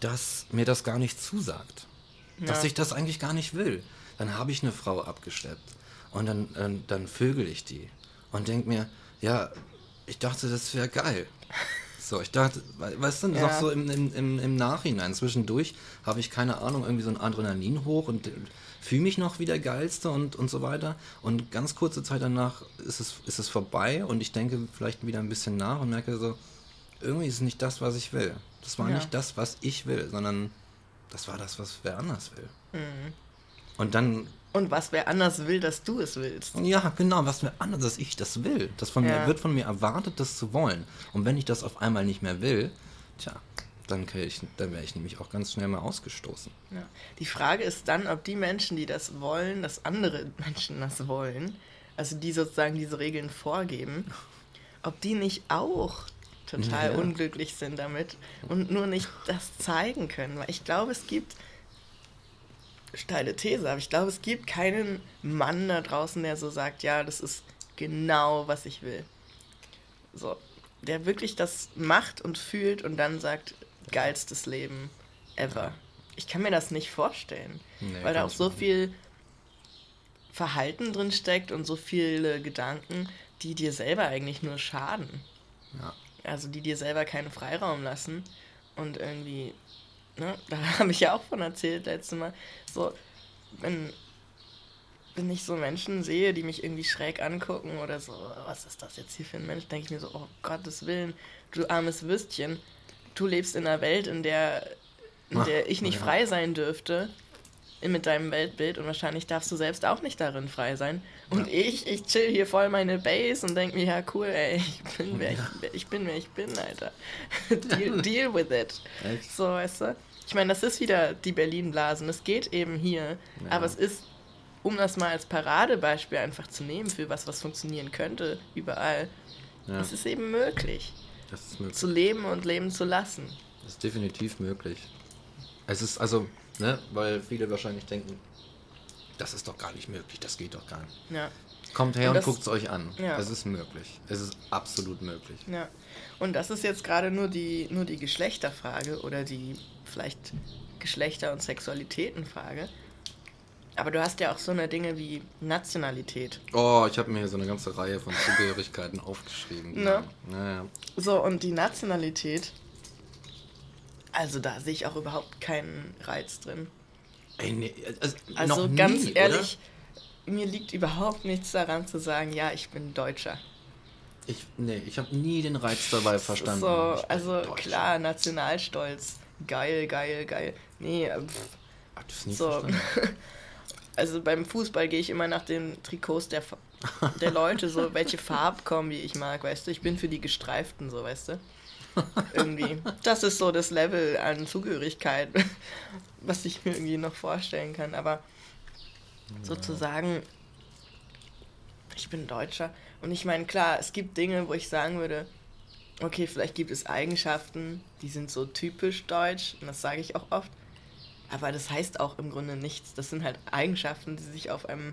Speaker 2: dass mir das gar nicht zusagt. Dass
Speaker 1: Ja.
Speaker 2: ich das eigentlich gar nicht will. Dann habe ich eine Frau abgeschleppt und dann, dann, dann vögel ich die und denke mir, ja, ich dachte, das wäre geil. So, ich dachte, we- weißt du,
Speaker 1: Ja.
Speaker 2: noch so im, im, im, im Nachhinein, zwischendurch habe ich keine Ahnung, irgendwie so ein Adrenalin hoch und fühle mich noch wie der Geilste und, und so weiter. Und ganz kurze Zeit danach ist es, ist es vorbei und ich denke vielleicht wieder ein bisschen nach und merke so, irgendwie ist es nicht das, was ich will. Das war
Speaker 1: Ja.
Speaker 2: nicht das, was ich will, sondern das war das, was wer anders will.
Speaker 1: Mhm.
Speaker 2: Und dann,
Speaker 1: Und was wer anders will, dass du es willst.
Speaker 2: ja, genau, was wer anders, dass ich das will. Das von
Speaker 1: Ja.
Speaker 2: mir wird von mir erwartet, das zu wollen. Und wenn ich das auf einmal nicht mehr will, tja, dann, ich, dann wäre ich nämlich auch ganz schnell mal ausgestoßen.
Speaker 1: Ja. Die Frage ist dann, ob die Menschen, die das wollen, dass andere Menschen das wollen, also die sozusagen diese Regeln vorgeben, ob die nicht auch total
Speaker 2: Ja.
Speaker 1: unglücklich sind damit und nur nicht das zeigen können. Weil ich glaube, es gibt, steile These, aber ich glaube, es gibt keinen Mann da draußen, der so sagt, ja, das ist genau, was ich will. So, der wirklich das macht und fühlt und dann sagt, geilstes Leben ever. Ich kann mir das nicht vorstellen,
Speaker 2: Nee,
Speaker 1: weil da auch so viel Verhalten drin steckt und so viele Gedanken, die dir selber eigentlich nur schaden.
Speaker 2: Ja.
Speaker 1: Also die dir selber keinen Freiraum lassen und irgendwie, ne, da habe ich ja auch von erzählt letztes Mal, so, wenn, wenn ich so Menschen sehe, die mich irgendwie schräg angucken oder so, was ist das jetzt hier für ein Mensch, denke ich mir so, oh Gottes Willen, du armes Würstchen, du lebst in einer Welt, in der, in der ich nicht
Speaker 2: ja.
Speaker 1: frei sein dürfte mit deinem Weltbild und wahrscheinlich darfst du selbst auch nicht darin frei sein. Und ich, ich chill hier voll meine Base und denk mir, ja cool, ey, ich bin wer ich, ich bin, wer ich bin, Alter. deal, deal with it.
Speaker 2: Echt?
Speaker 1: So, weißt du? Ich meine, das ist wieder die Berlin-Blasen. Es geht eben hier,
Speaker 2: Ja.
Speaker 1: aber es ist, um das mal als Paradebeispiel einfach zu nehmen für was, was funktionieren könnte, überall,
Speaker 2: Ja,
Speaker 1: es ist eben möglich. Zu leben und leben zu lassen.
Speaker 2: Das ist definitiv möglich. Es ist also, ne, weil viele wahrscheinlich denken, das ist doch gar nicht möglich, das geht doch gar nicht.
Speaker 1: Ja.
Speaker 2: Kommt her
Speaker 1: Und
Speaker 2: und, guckt es euch an.
Speaker 1: Ja.
Speaker 2: Es ist möglich. Es ist absolut möglich.
Speaker 1: Ja, und das ist jetzt gerade nur die, nur die Geschlechterfrage oder die vielleicht Geschlechter- und Sexualitätenfrage. Aber du hast ja auch so eine Dinge wie Nationalität.
Speaker 2: Oh, ich habe mir hier so eine ganze Reihe von Zugehörigkeiten aufgeschrieben.
Speaker 1: Ne?
Speaker 2: Naja.
Speaker 1: So, und die Nationalität, also da sehe ich auch überhaupt keinen Reiz drin.
Speaker 2: Ey, nee, also,
Speaker 1: Also ganz
Speaker 2: nie,
Speaker 1: ehrlich, mir liegt überhaupt nichts daran zu sagen, ja, ich bin Deutscher.
Speaker 2: Oder? Ich, nee, ich habe nie den Reiz dabei verstanden.
Speaker 1: So, also
Speaker 2: Deutscher.
Speaker 1: klar, Nationalstolz. Geil, geil, geil. Nee, pff,
Speaker 2: Hab das nie
Speaker 1: So.
Speaker 2: verstanden.
Speaker 1: Also beim Fußball gehe ich immer nach den Trikots der, der Leute, so welche Farbkombi ich mag, weißt du? Ich bin für die gestreiften, so, weißt du? Irgendwie. Das ist so das Level an Zugehörigkeit, was ich mir irgendwie noch vorstellen kann. Aber sozusagen, ich bin Deutscher. Und ich meine, klar, es gibt Dinge, wo ich sagen würde, okay, vielleicht gibt es Eigenschaften, die sind so typisch deutsch, und das sage ich auch oft. Aber das heißt auch im Grunde nichts. Das sind halt Eigenschaften, die sich auf einem,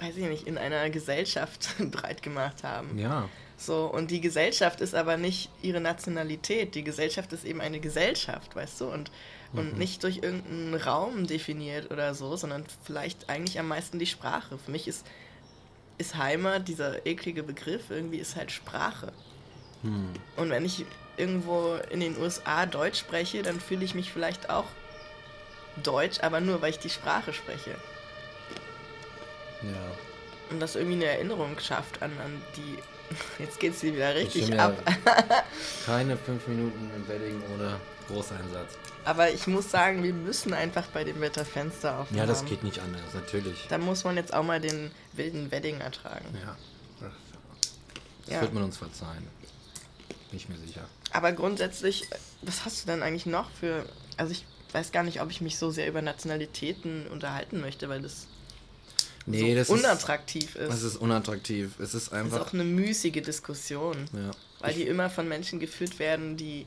Speaker 1: weiß ich nicht, in einer Gesellschaft breit gemacht haben.
Speaker 2: Ja.
Speaker 1: So, und die Gesellschaft ist aber nicht ihre Nationalität. Die Gesellschaft ist eben eine Gesellschaft, weißt du? Und, und nicht durch irgendeinen Raum definiert oder so, sondern vielleicht eigentlich am meisten die Sprache. Für mich ist, ist Heimat, dieser eklige Begriff, irgendwie ist halt Sprache. Und wenn ich irgendwo in den USA Deutsch spreche, dann fühle ich mich vielleicht auch Deutsch, aber nur weil ich die Sprache spreche.
Speaker 2: Ja.
Speaker 1: Und das irgendwie eine Erinnerung schafft an, an die. Jetzt geht's hier wieder
Speaker 2: Ich
Speaker 1: richtig ab.
Speaker 2: keine fünf Minuten im Wedding ohne Großeinsatz.
Speaker 1: Aber ich muss sagen, wir müssen einfach bei dem Wetterfenster aufnehmen.
Speaker 2: Ja, das geht nicht anders, natürlich.
Speaker 1: Da muss man jetzt auch mal den wilden Wedding ertragen.
Speaker 2: Ja. Das
Speaker 1: Ja.
Speaker 2: wird man uns verzeihen. Bin ich mir sicher.
Speaker 1: Aber grundsätzlich, was hast du denn eigentlich noch für. Also ich weiß gar nicht, ob ich mich so sehr über Nationalitäten unterhalten möchte, weil das
Speaker 2: Nee,
Speaker 1: so
Speaker 2: das
Speaker 1: unattraktiv
Speaker 2: ist,
Speaker 1: ist.
Speaker 2: das ist unattraktiv. Es ist
Speaker 1: Das ist
Speaker 2: einfach.
Speaker 1: auch eine müßige Diskussion,
Speaker 2: ja.
Speaker 1: weil die immer von Menschen geführt werden, die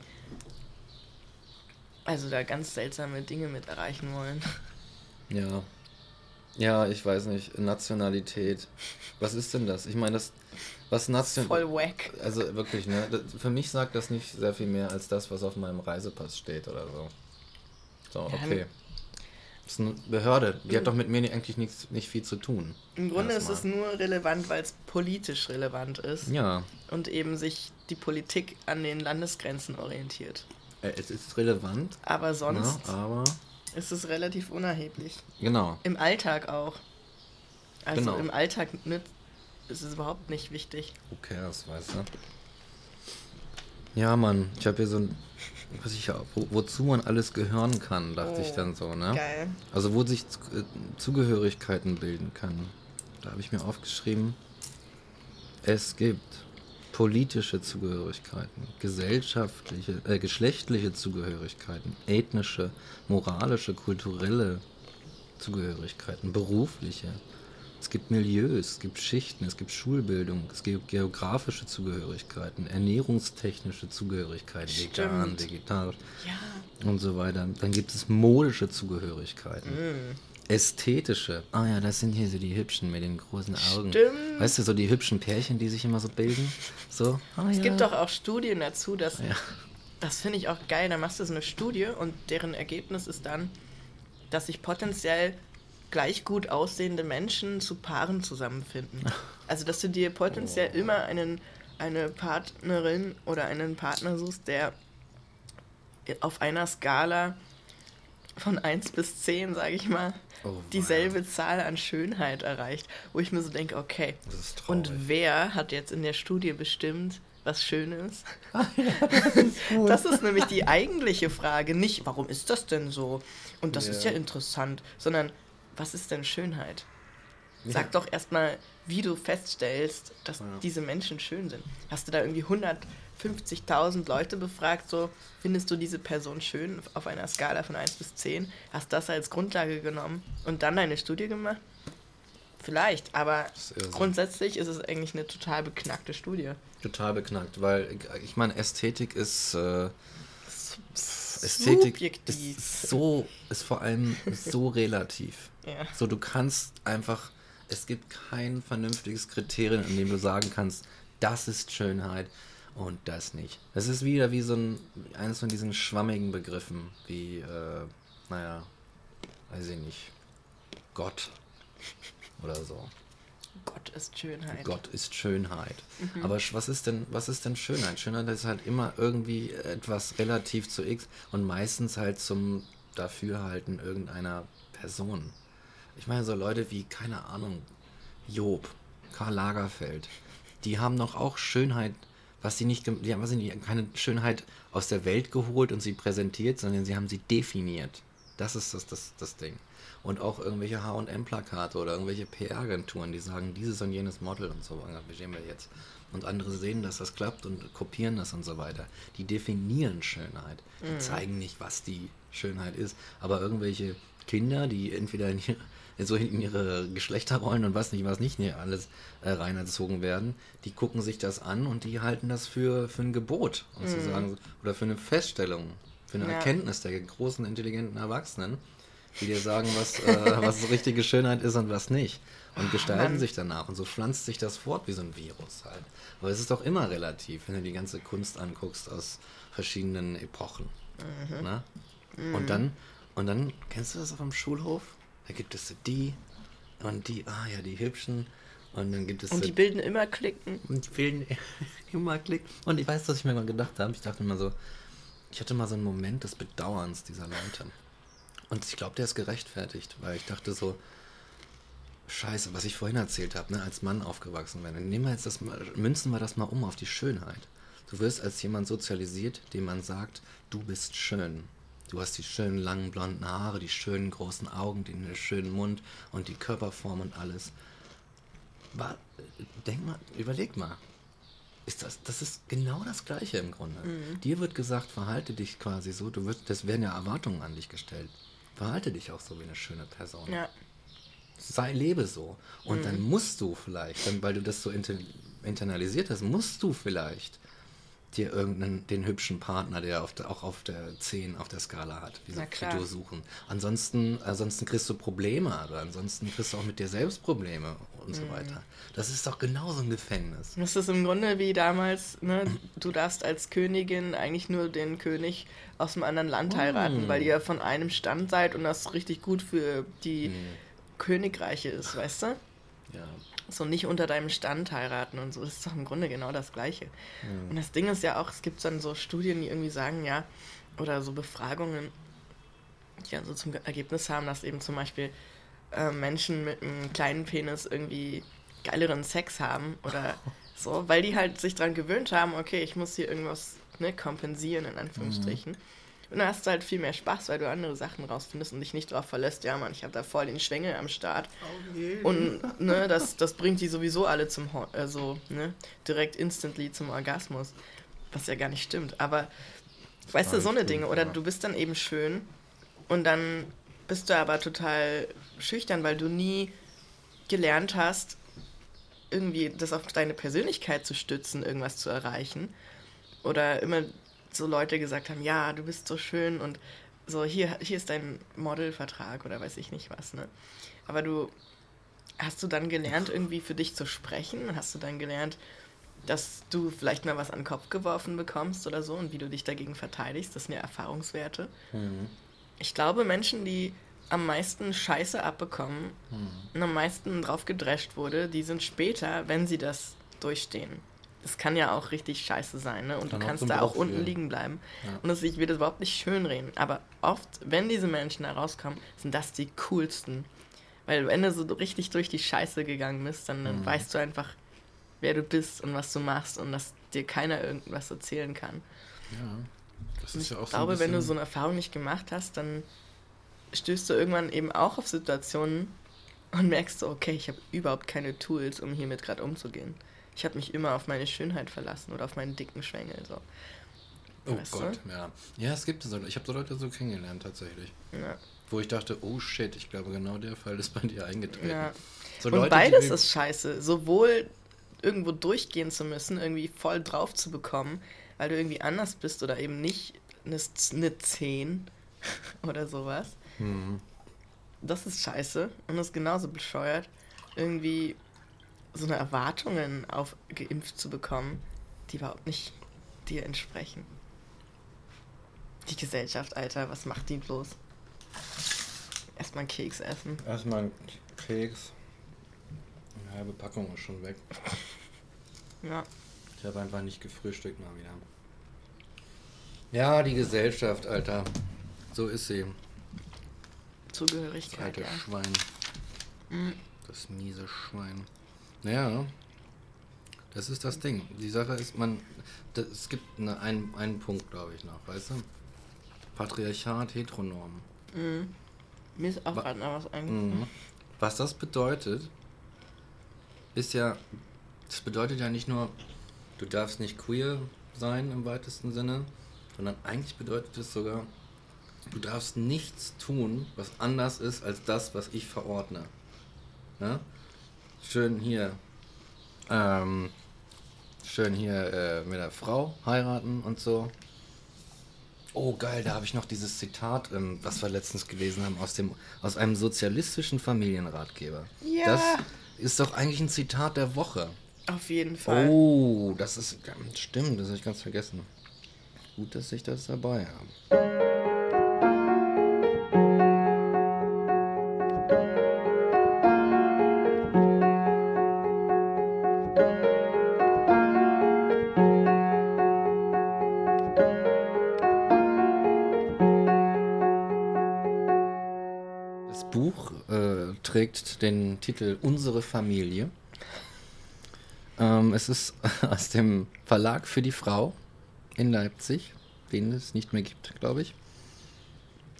Speaker 1: also da ganz seltsame Dinge mit erreichen wollen.
Speaker 2: Ja. Ja, ich weiß nicht. Nationalität. Was ist denn das? Ich meine, das. Was Nation.
Speaker 1: Voll wack.
Speaker 2: Also wirklich, ne? Das, für mich sagt das nicht sehr viel mehr als das, was auf meinem Reisepass steht oder so. So,
Speaker 1: Ja,
Speaker 2: okay. Das ist eine Behörde. Die hat doch mit mir eigentlich nichts, nicht viel zu tun.
Speaker 1: Im Grunde ist
Speaker 2: Erstmal.
Speaker 1: es nur relevant, weil es politisch relevant ist
Speaker 2: Ja,
Speaker 1: und eben sich die Politik an den Landesgrenzen orientiert.
Speaker 2: äh, es ist relevant,
Speaker 1: Aber sonst
Speaker 2: ne? aber
Speaker 1: ist es relativ unerheblich.
Speaker 2: genau.
Speaker 1: Im Alltag auch. Also
Speaker 2: Genau.
Speaker 1: im Alltag nützt, ist es überhaupt nicht wichtig.
Speaker 2: Who cares, weißt du? Ja, Mann, ich habe hier so ein. Was ich, wo, wozu man alles gehören kann, dachte ich
Speaker 1: Oh,
Speaker 2: dann so, ne?
Speaker 1: Geil.
Speaker 2: Also wo sich äh, Zugehörigkeiten bilden kann. Da habe ich mir aufgeschrieben, es gibt politische Zugehörigkeiten, gesellschaftliche, äh, geschlechtliche Zugehörigkeiten, ethnische, moralische, kulturelle Zugehörigkeiten, berufliche. Es gibt Milieus, es gibt Schichten, es gibt Schulbildung, es gibt geografische Zugehörigkeiten, ernährungstechnische Zugehörigkeiten, vegan,
Speaker 1: Stimmt.
Speaker 2: vegetarisch
Speaker 1: Ja.
Speaker 2: und so weiter. Dann gibt es modische Zugehörigkeiten.
Speaker 1: Mm.
Speaker 2: Ästhetische. Ah ja, das sind hier so die hübschen mit den großen Augen.
Speaker 1: Stimmt.
Speaker 2: Weißt du, so die hübschen Pärchen, die sich immer so bilden. So. Ah,
Speaker 1: Es
Speaker 2: ja.
Speaker 1: gibt doch auch Studien dazu, dass.
Speaker 2: Ja.
Speaker 1: Das finde ich auch geil. Da machst du so eine Studie und deren Ergebnis ist dann, dass sich potenziell gleich gut aussehende Menschen zu Paaren zusammenfinden. Also, dass du dir potenziell
Speaker 2: Oh.
Speaker 1: immer einen, eine Partnerin oder einen Partner suchst, der auf einer Skala von 1 bis 10, sage ich mal,
Speaker 2: Oh,
Speaker 1: dieselbe Zahl an Schönheit erreicht. Wo ich mir so denke, okay, und wer hat jetzt in der Studie bestimmt, was schön ist? Ah, ja, das, ist das, ist nämlich die eigentliche Frage. Nicht, warum ist das denn so? Und das yeah. ist ja interessant, sondern was ist denn Schönheit? Sag ja. doch erstmal, wie du feststellst, dass ja. diese Menschen schön sind. Hast du da irgendwie 150.000 Leute befragt, so findest du diese Person schön auf einer Skala von 1 bis 10? Hast das als Grundlage genommen und dann deine Studie gemacht? Vielleicht, aber ist grundsätzlich ist es eigentlich eine total beknackte Studie.
Speaker 2: Total beknackt, weil ich meine, Ästhetik ist. Äh, Ästhetik Subjektiv. ist so, ist vor allem so relativ. Ja. So, du kannst einfach es gibt kein vernünftiges Kriterium, an dem du sagen kannst, das ist Schönheit und das nicht. Es ist wieder wie so ein, eines von diesen schwammigen Begriffen, wie, äh, naja, weiß ich nicht, Gott oder so.
Speaker 1: Gott ist Schönheit.
Speaker 2: Gott ist Schönheit. Mhm. Aber was ist denn, was ist denn Schönheit? Schönheit ist halt immer irgendwie etwas relativ zu X und meistens halt zum Dafürhalten irgendeiner Person. Ich meine, so Leute wie, keine Ahnung, Job, Karl Lagerfeld, die haben doch auch Schönheit, was sie nicht, die haben sie keine Schönheit aus der Welt geholt und sie präsentiert, sondern sie haben sie definiert. Das ist das, das, das Ding. Und auch irgendwelche HM-Plakate oder irgendwelche PR-Agenturen, die sagen, dieses und jenes Model und so engagieren wir jetzt. Und andere sehen, dass das klappt und kopieren das und so weiter. Die definieren Schönheit. Die mhm. zeigen nicht, was die Schönheit ist. Aber irgendwelche Kinder, die entweder in ihre, so in ihre Geschlechterrollen und was nicht, was nicht nee, alles äh, reinerzogen werden, die gucken sich das an und die halten das für, für ein Gebot und mhm. sagen, oder für eine Feststellung, für eine ja. Erkenntnis der großen, intelligenten Erwachsenen, die dir sagen, was, äh, was richtige Schönheit ist und was nicht. Und gestalten Mann. sich danach. Und so pflanzt sich das fort wie so ein Virus halt. Aber es ist doch immer relativ, wenn du die ganze Kunst anguckst aus verschiedenen Epochen. Mhm. Ne? Mhm. Und dann und dann, kennst du das auf dem Schulhof? Da gibt es die und die, ah ja, die hübschen. Und dann gibt es.
Speaker 1: Und die bilden immer Klicken.
Speaker 2: Und die bilden immer Klicken. Und ich weiß, was ich mir mal gedacht habe. Ich dachte immer so, ich hatte mal so einen Moment des Bedauerns dieser Leute. Und ich glaube, der ist gerechtfertigt, weil ich dachte so, Scheiße, was ich vorhin erzählt habe, ne, als Mann aufgewachsen werden. Nehmen wir jetzt das mal, münzen wir das mal um auf die Schönheit. Du wirst als jemand sozialisiert, dem man sagt, du bist schön. Du hast die schönen langen blonden Haare, die schönen großen Augen, den schönen Mund und die Körperform und alles. War, denk mal, überleg mal. Ist das, das ist genau das Gleiche im Grunde. Mhm. Dir wird gesagt, verhalte dich quasi so, du wirst, das werden ja Erwartungen an dich gestellt. Verhalte dich auch so wie eine schöne Person. Ja. Sei, lebe so. Und mhm. dann musst du vielleicht, dann, weil du das so internalisiert hast, musst du vielleicht dir irgendeinen den hübschen Partner, der auf der, auch auf der 10 auf der Skala hat, wie, wie du suchen. Ansonsten, ansonsten kriegst du Probleme, aber ansonsten kriegst du auch mit dir selbst Probleme und mhm. so weiter. Das ist doch genauso ein Gefängnis.
Speaker 1: Das ist im Grunde wie damals, ne? du darfst als Königin eigentlich nur den König aus einem anderen Land heiraten, mhm. weil ihr von einem Stand seid und das richtig gut für die mhm. Königreiche ist, weißt du? So nicht unter deinem Stand heiraten und so. Das ist doch im Grunde genau das Gleiche. Mhm. Und das Ding ist ja auch, es gibt dann so Studien, die irgendwie sagen, ja, oder so Befragungen, die dann so zum Ergebnis haben, dass eben zum Beispiel äh, Menschen mit einem kleinen Penis irgendwie geileren Sex haben oder so, weil die halt sich daran gewöhnt haben, okay, ich muss hier irgendwas ne, kompensieren, in Anführungsstrichen. Mhm. Und dann hast du halt viel mehr Spaß, weil du andere Sachen rausfindest und dich nicht darauf verlässt, ja Mann, ich habe da voll den Schwengel am Start. Okay. Und ne, das, das bringt die sowieso alle zum, also ne, direkt instantly zum Orgasmus. Was ja gar nicht stimmt. Aber weißt du, so eine Dinge. Oder du bist dann eben schön und dann bist du aber total schüchtern, weil du nie gelernt hast, irgendwie das auf deine Persönlichkeit zu stützen, irgendwas zu erreichen. Oder immer so Leute gesagt haben, ja, du bist so schön und so, hier, hier ist dein Modelvertrag oder weiß ich nicht was, ne? Aber du, hast du dann gelernt, irgendwie für dich zu sprechen? Hast du dann gelernt, dass du vielleicht mal was an den Kopf geworfen bekommst oder so und wie du dich dagegen verteidigst? Das sind ja Erfahrungswerte. Mhm. Ich glaube, Menschen, die am meisten Scheiße abbekommen mhm. und am meisten drauf gedrescht wurde, die sind später, wenn sie das durchstehen, es kann ja auch richtig scheiße sein, ne? Und kann du kannst da auch unten liegen bleiben. Ja. Und das, ich will das überhaupt nicht schönreden. Aber oft, wenn diese Menschen da rauskommen, sind das die coolsten. Weil wenn du so richtig durch die Scheiße gegangen bist, dann, dann mhm. weißt du einfach, wer du bist und was du machst. Und das dir keiner irgendwas erzählen kann.
Speaker 2: Ja. Das ist
Speaker 1: ich
Speaker 2: ja auch
Speaker 1: glaube,
Speaker 2: so ein
Speaker 1: wenn du so eine Erfahrung nicht gemacht hast, dann stößt du irgendwann eben auch auf Situationen und merkst so, okay, ich habe überhaupt keine Tools, um hiermit gerade umzugehen. Ich habe mich immer auf meine Schönheit verlassen oder auf meinen dicken Schwengel. So.
Speaker 2: Oh
Speaker 1: Weißt du?
Speaker 2: Gott, ja. Ja, es gibt so. Ich habe so Leute so kennengelernt tatsächlich.
Speaker 1: Ja.
Speaker 2: Wo ich dachte, oh shit, ich glaube genau der Fall ist bei dir eingetreten.
Speaker 1: Ja.
Speaker 2: So
Speaker 1: und
Speaker 2: Leute,
Speaker 1: beides ist scheiße. Sowohl irgendwo durchgehen zu müssen, irgendwie voll drauf zu bekommen, weil du irgendwie anders bist oder eben nicht eine, eine 10 oder sowas.
Speaker 2: Mhm.
Speaker 1: Das ist scheiße und das ist genauso bescheuert, irgendwie so eine Erwartungen auf geimpft zu bekommen, die überhaupt nicht dir entsprechen. Die Gesellschaft, Alter, was macht die bloß? Erstmal einen Keks essen.
Speaker 2: Erstmal ein Keks. Eine halbe Packung ist schon weg.
Speaker 1: Ja.
Speaker 2: Ich habe einfach nicht gefrühstückt mal wieder. Ja, die Gesellschaft, Alter. So ist sie. Das
Speaker 1: Zugehörigkeit.
Speaker 2: alte
Speaker 1: Ja.
Speaker 2: Schwein.
Speaker 1: Mhm.
Speaker 2: Das miese Schwein. Naja, das ist das Ding. Die Sache ist, man. Das, es gibt eine, einen, einen Punkt, glaube ich, noch, weißt du? Patriarchat, Heteronormen.
Speaker 1: Mhm. Mir ist auch gerade noch was eingefallen.
Speaker 2: Mhm. Was das bedeutet, ist ja, das bedeutet ja nicht nur, du darfst nicht queer sein im weitesten Sinne, sondern eigentlich bedeutet es sogar, du darfst nichts tun, was anders ist als das, was ich verordne. Ja? Schön hier, ähm, schön hier äh, mit der Frau heiraten und so. Oh geil, da habe ich noch dieses Zitat, ähm, was wir letztens gelesen haben, aus, dem, aus einem sozialistischen Familienratgeber.
Speaker 1: Ja.
Speaker 2: Das ist doch eigentlich ein Zitat der Woche.
Speaker 1: Auf jeden Fall.
Speaker 2: Oh, das ist ganz stimmt, das habe ich ganz vergessen. Gut, dass ich das dabei habe. Trägt den Titel Unsere Familie. Ähm, es ist aus dem Verlag für die Frau in Leipzig, den es nicht mehr gibt, glaube ich.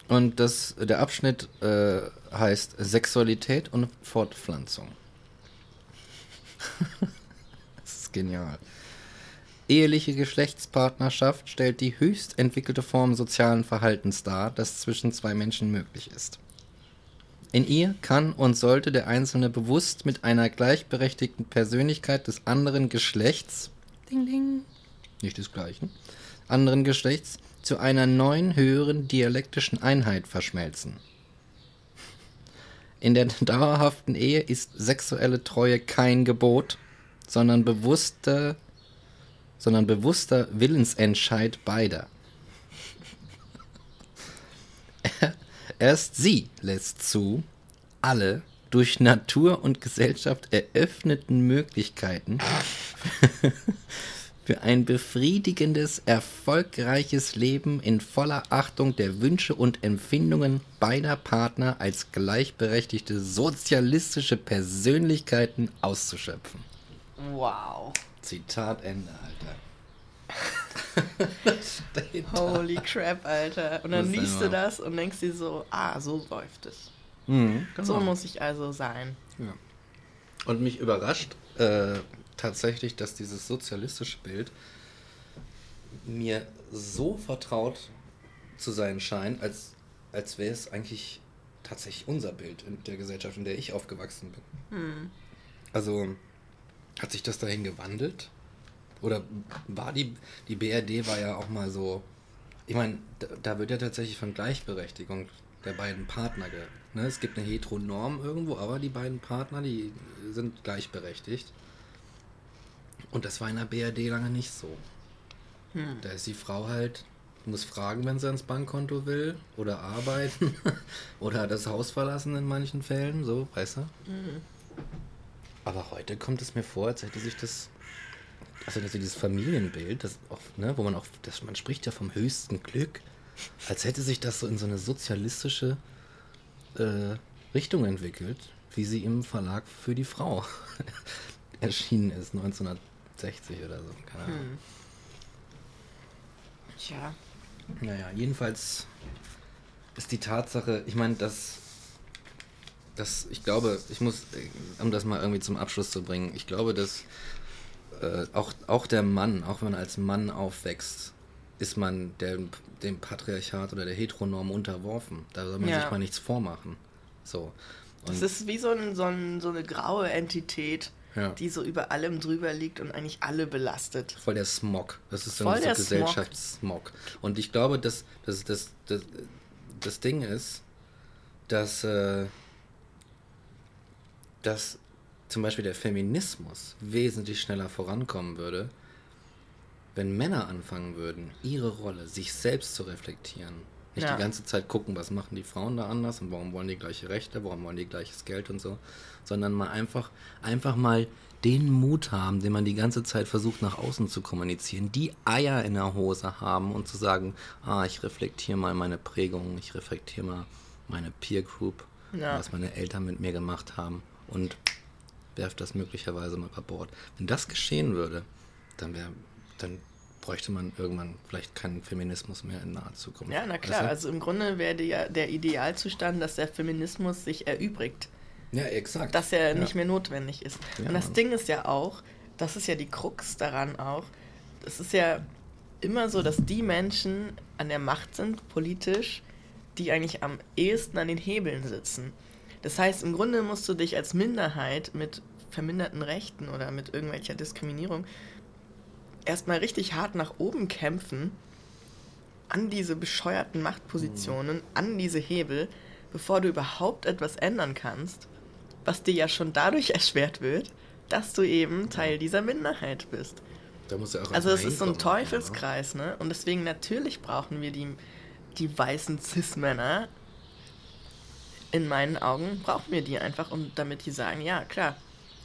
Speaker 2: Und das, der Abschnitt äh, heißt Sexualität und Fortpflanzung. das ist genial. Eheliche Geschlechtspartnerschaft stellt die höchst entwickelte Form sozialen Verhaltens dar, das zwischen zwei Menschen möglich ist. In ihr kann und sollte der Einzelne bewusst mit einer gleichberechtigten Persönlichkeit des anderen Geschlechts, ding ding, nicht des gleichen, anderen Geschlechts, zu einer neuen, höheren dialektischen Einheit verschmelzen. In der dauerhaften Ehe ist sexuelle Treue kein Gebot, sondern bewusster, sondern bewusster Willensentscheid beider. Erst sie lässt zu, alle durch Natur und Gesellschaft eröffneten Möglichkeiten für ein befriedigendes, erfolgreiches Leben in voller Achtung der Wünsche und Empfindungen beider Partner als gleichberechtigte sozialistische Persönlichkeiten auszuschöpfen.
Speaker 1: Wow.
Speaker 2: Zitat Ende, Alter.
Speaker 1: Holy crap, Alter. Und dann liest du das und denkst dir so, ah, so läuft es.
Speaker 2: Mhm,
Speaker 1: So
Speaker 2: genau.
Speaker 1: muss ich also sein.
Speaker 2: Ja. Und mich überrascht äh, tatsächlich, dass dieses sozialistische Bild mir so vertraut zu sein scheint, als, als wäre es eigentlich tatsächlich unser Bild in der Gesellschaft, in der ich aufgewachsen bin.
Speaker 1: Hm.
Speaker 2: Also hat sich das dahin gewandelt? Oder war die, die BRD war ja auch mal so, ich meine, da, da wird ja tatsächlich von Gleichberechtigung der beiden Partner, ge, ne? es gibt eine Heteronorm irgendwo, aber die beiden Partner, die sind gleichberechtigt. Und das war in der BRD lange nicht so.
Speaker 1: Hm.
Speaker 2: Da ist die Frau halt, muss fragen, wenn sie ans Bankkonto will oder arbeiten oder das Haus verlassen in manchen Fällen, so, weißt du?
Speaker 1: Mhm.
Speaker 2: Aber heute kommt es mir vor, als hätte sich das, also dass dieses Familienbild, das auch, ne, wo man auch, das, man spricht ja vom höchsten Glück, als hätte sich das so in so eine sozialistische äh, Richtung entwickelt, wie sie im Verlag für die Frau erschienen ist, 60 oder so. Keine Ahnung. Hm.
Speaker 1: Tja.
Speaker 2: Naja, jedenfalls ist die Tatsache, ich meine, dass, dass ich glaube, ich muss, um das mal irgendwie zum Abschluss zu bringen, ich glaube, dass äh, auch, auch der Mann, auch wenn man als Mann aufwächst, ist man der, dem Patriarchat oder der Heteronorm unterworfen. Da soll man ja. sich mal nichts vormachen. So.
Speaker 1: Und das ist wie so, ein, so, ein, so eine graue Entität, ja. die so über allem drüber liegt und eigentlich alle belastet.
Speaker 2: Voll der Smog. Das ist so ein Gesellschaftssmog. Und ich glaube, dass, dass, dass, dass das Ding ist, dass, äh, dass zum Beispiel der Feminismus wesentlich schneller vorankommen würde, wenn Männer anfangen würden, ihre Rolle, sich selbst zu reflektieren. Nicht ja. die ganze Zeit gucken, was machen die Frauen da anders und warum wollen die gleiche Rechte, warum wollen die gleiches Geld und so, sondern mal einfach, einfach mal den Mut haben, den man die ganze Zeit versucht nach außen zu kommunizieren, die Eier in der Hose haben und zu sagen, ah, ich reflektiere mal meine Prägung, ich reflektiere mal meine Peer Group, ja. was meine Eltern mit mir gemacht haben und werfe das möglicherweise mal über Bord. Wenn das geschehen würde, dann wäre dann bräuchte man irgendwann vielleicht keinen Feminismus mehr in naher Zukunft.
Speaker 1: Ja, na klar. Du? Also im Grunde wäre der, der Idealzustand, dass der Feminismus sich erübrigt.
Speaker 2: Ja, exakt.
Speaker 1: Dass er ja. nicht mehr notwendig ist. Ja, Und das Mann. Ding ist ja auch, das ist ja die Krux daran auch, es ist ja immer so, dass die Menschen an der Macht sind, politisch, die eigentlich am ehesten an den Hebeln sitzen. Das heißt, im Grunde musst du dich als Minderheit mit verminderten Rechten oder mit irgendwelcher Diskriminierung erstmal richtig hart nach oben kämpfen, an diese bescheuerten Machtpositionen, mhm. an diese Hebel, bevor du überhaupt etwas ändern kannst, was dir ja schon dadurch erschwert wird, dass du eben Teil dieser Minderheit bist.
Speaker 2: Da muss ja auch
Speaker 1: also es ist so ein Teufelskreis, ne? Und deswegen natürlich brauchen wir die, die weißen Cis-Männer. In meinen Augen brauchen wir die einfach, um damit die sagen, ja klar,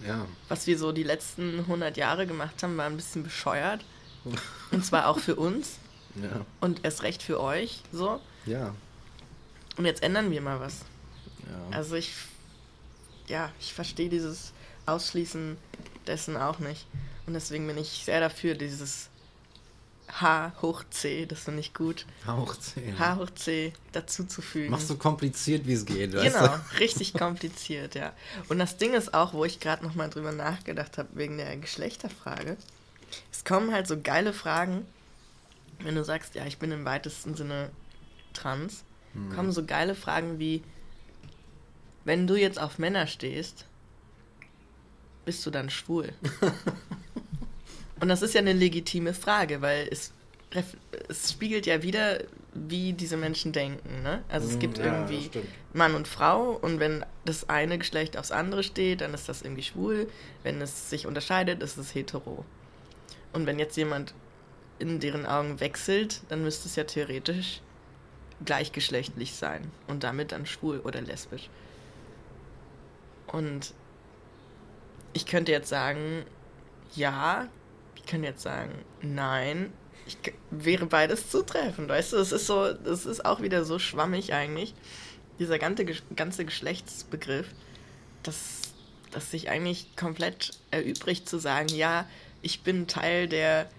Speaker 2: ja.
Speaker 1: Was wir so die letzten 100 Jahre gemacht haben, war ein bisschen bescheuert. Und zwar auch für uns.
Speaker 2: Ja.
Speaker 1: Und erst recht für euch, so.
Speaker 2: Ja.
Speaker 1: Und jetzt ändern wir mal was.
Speaker 2: Ja.
Speaker 1: Also ich, ja, ich verstehe dieses Ausschließen dessen auch nicht. Und deswegen bin ich sehr dafür, dieses H hoch C, das finde ich gut.
Speaker 2: H hoch C.
Speaker 1: H hoch C dazuzufügen.
Speaker 2: Machst so kompliziert, wie es geht,
Speaker 1: weißt Genau, du? richtig kompliziert, ja. Und das Ding ist auch, wo ich gerade nochmal drüber nachgedacht habe, wegen der Geschlechterfrage. Es kommen halt so geile Fragen, wenn du sagst, ja, ich bin im weitesten Sinne trans, hm. kommen so geile Fragen wie, wenn du jetzt auf Männer stehst, bist du dann schwul? Und das ist ja eine legitime Frage, weil es, es spiegelt ja wieder, wie diese Menschen denken. Ne? Also es mhm, gibt ja, irgendwie Mann und Frau und wenn das eine Geschlecht aufs andere steht, dann ist das irgendwie schwul. Wenn es sich unterscheidet, ist es hetero. Und wenn jetzt jemand in deren Augen wechselt, dann müsste es ja theoretisch gleichgeschlechtlich sein und damit dann schwul oder lesbisch. Und ich könnte jetzt sagen, ja, kann jetzt sagen, nein, ich, wäre beides zutreffend, weißt du? Es ist so, es ist auch wieder so schwammig eigentlich, dieser ganze, ganze Geschlechtsbegriff, dass, dass sich eigentlich komplett erübrigt zu sagen, ja, ich bin Teil der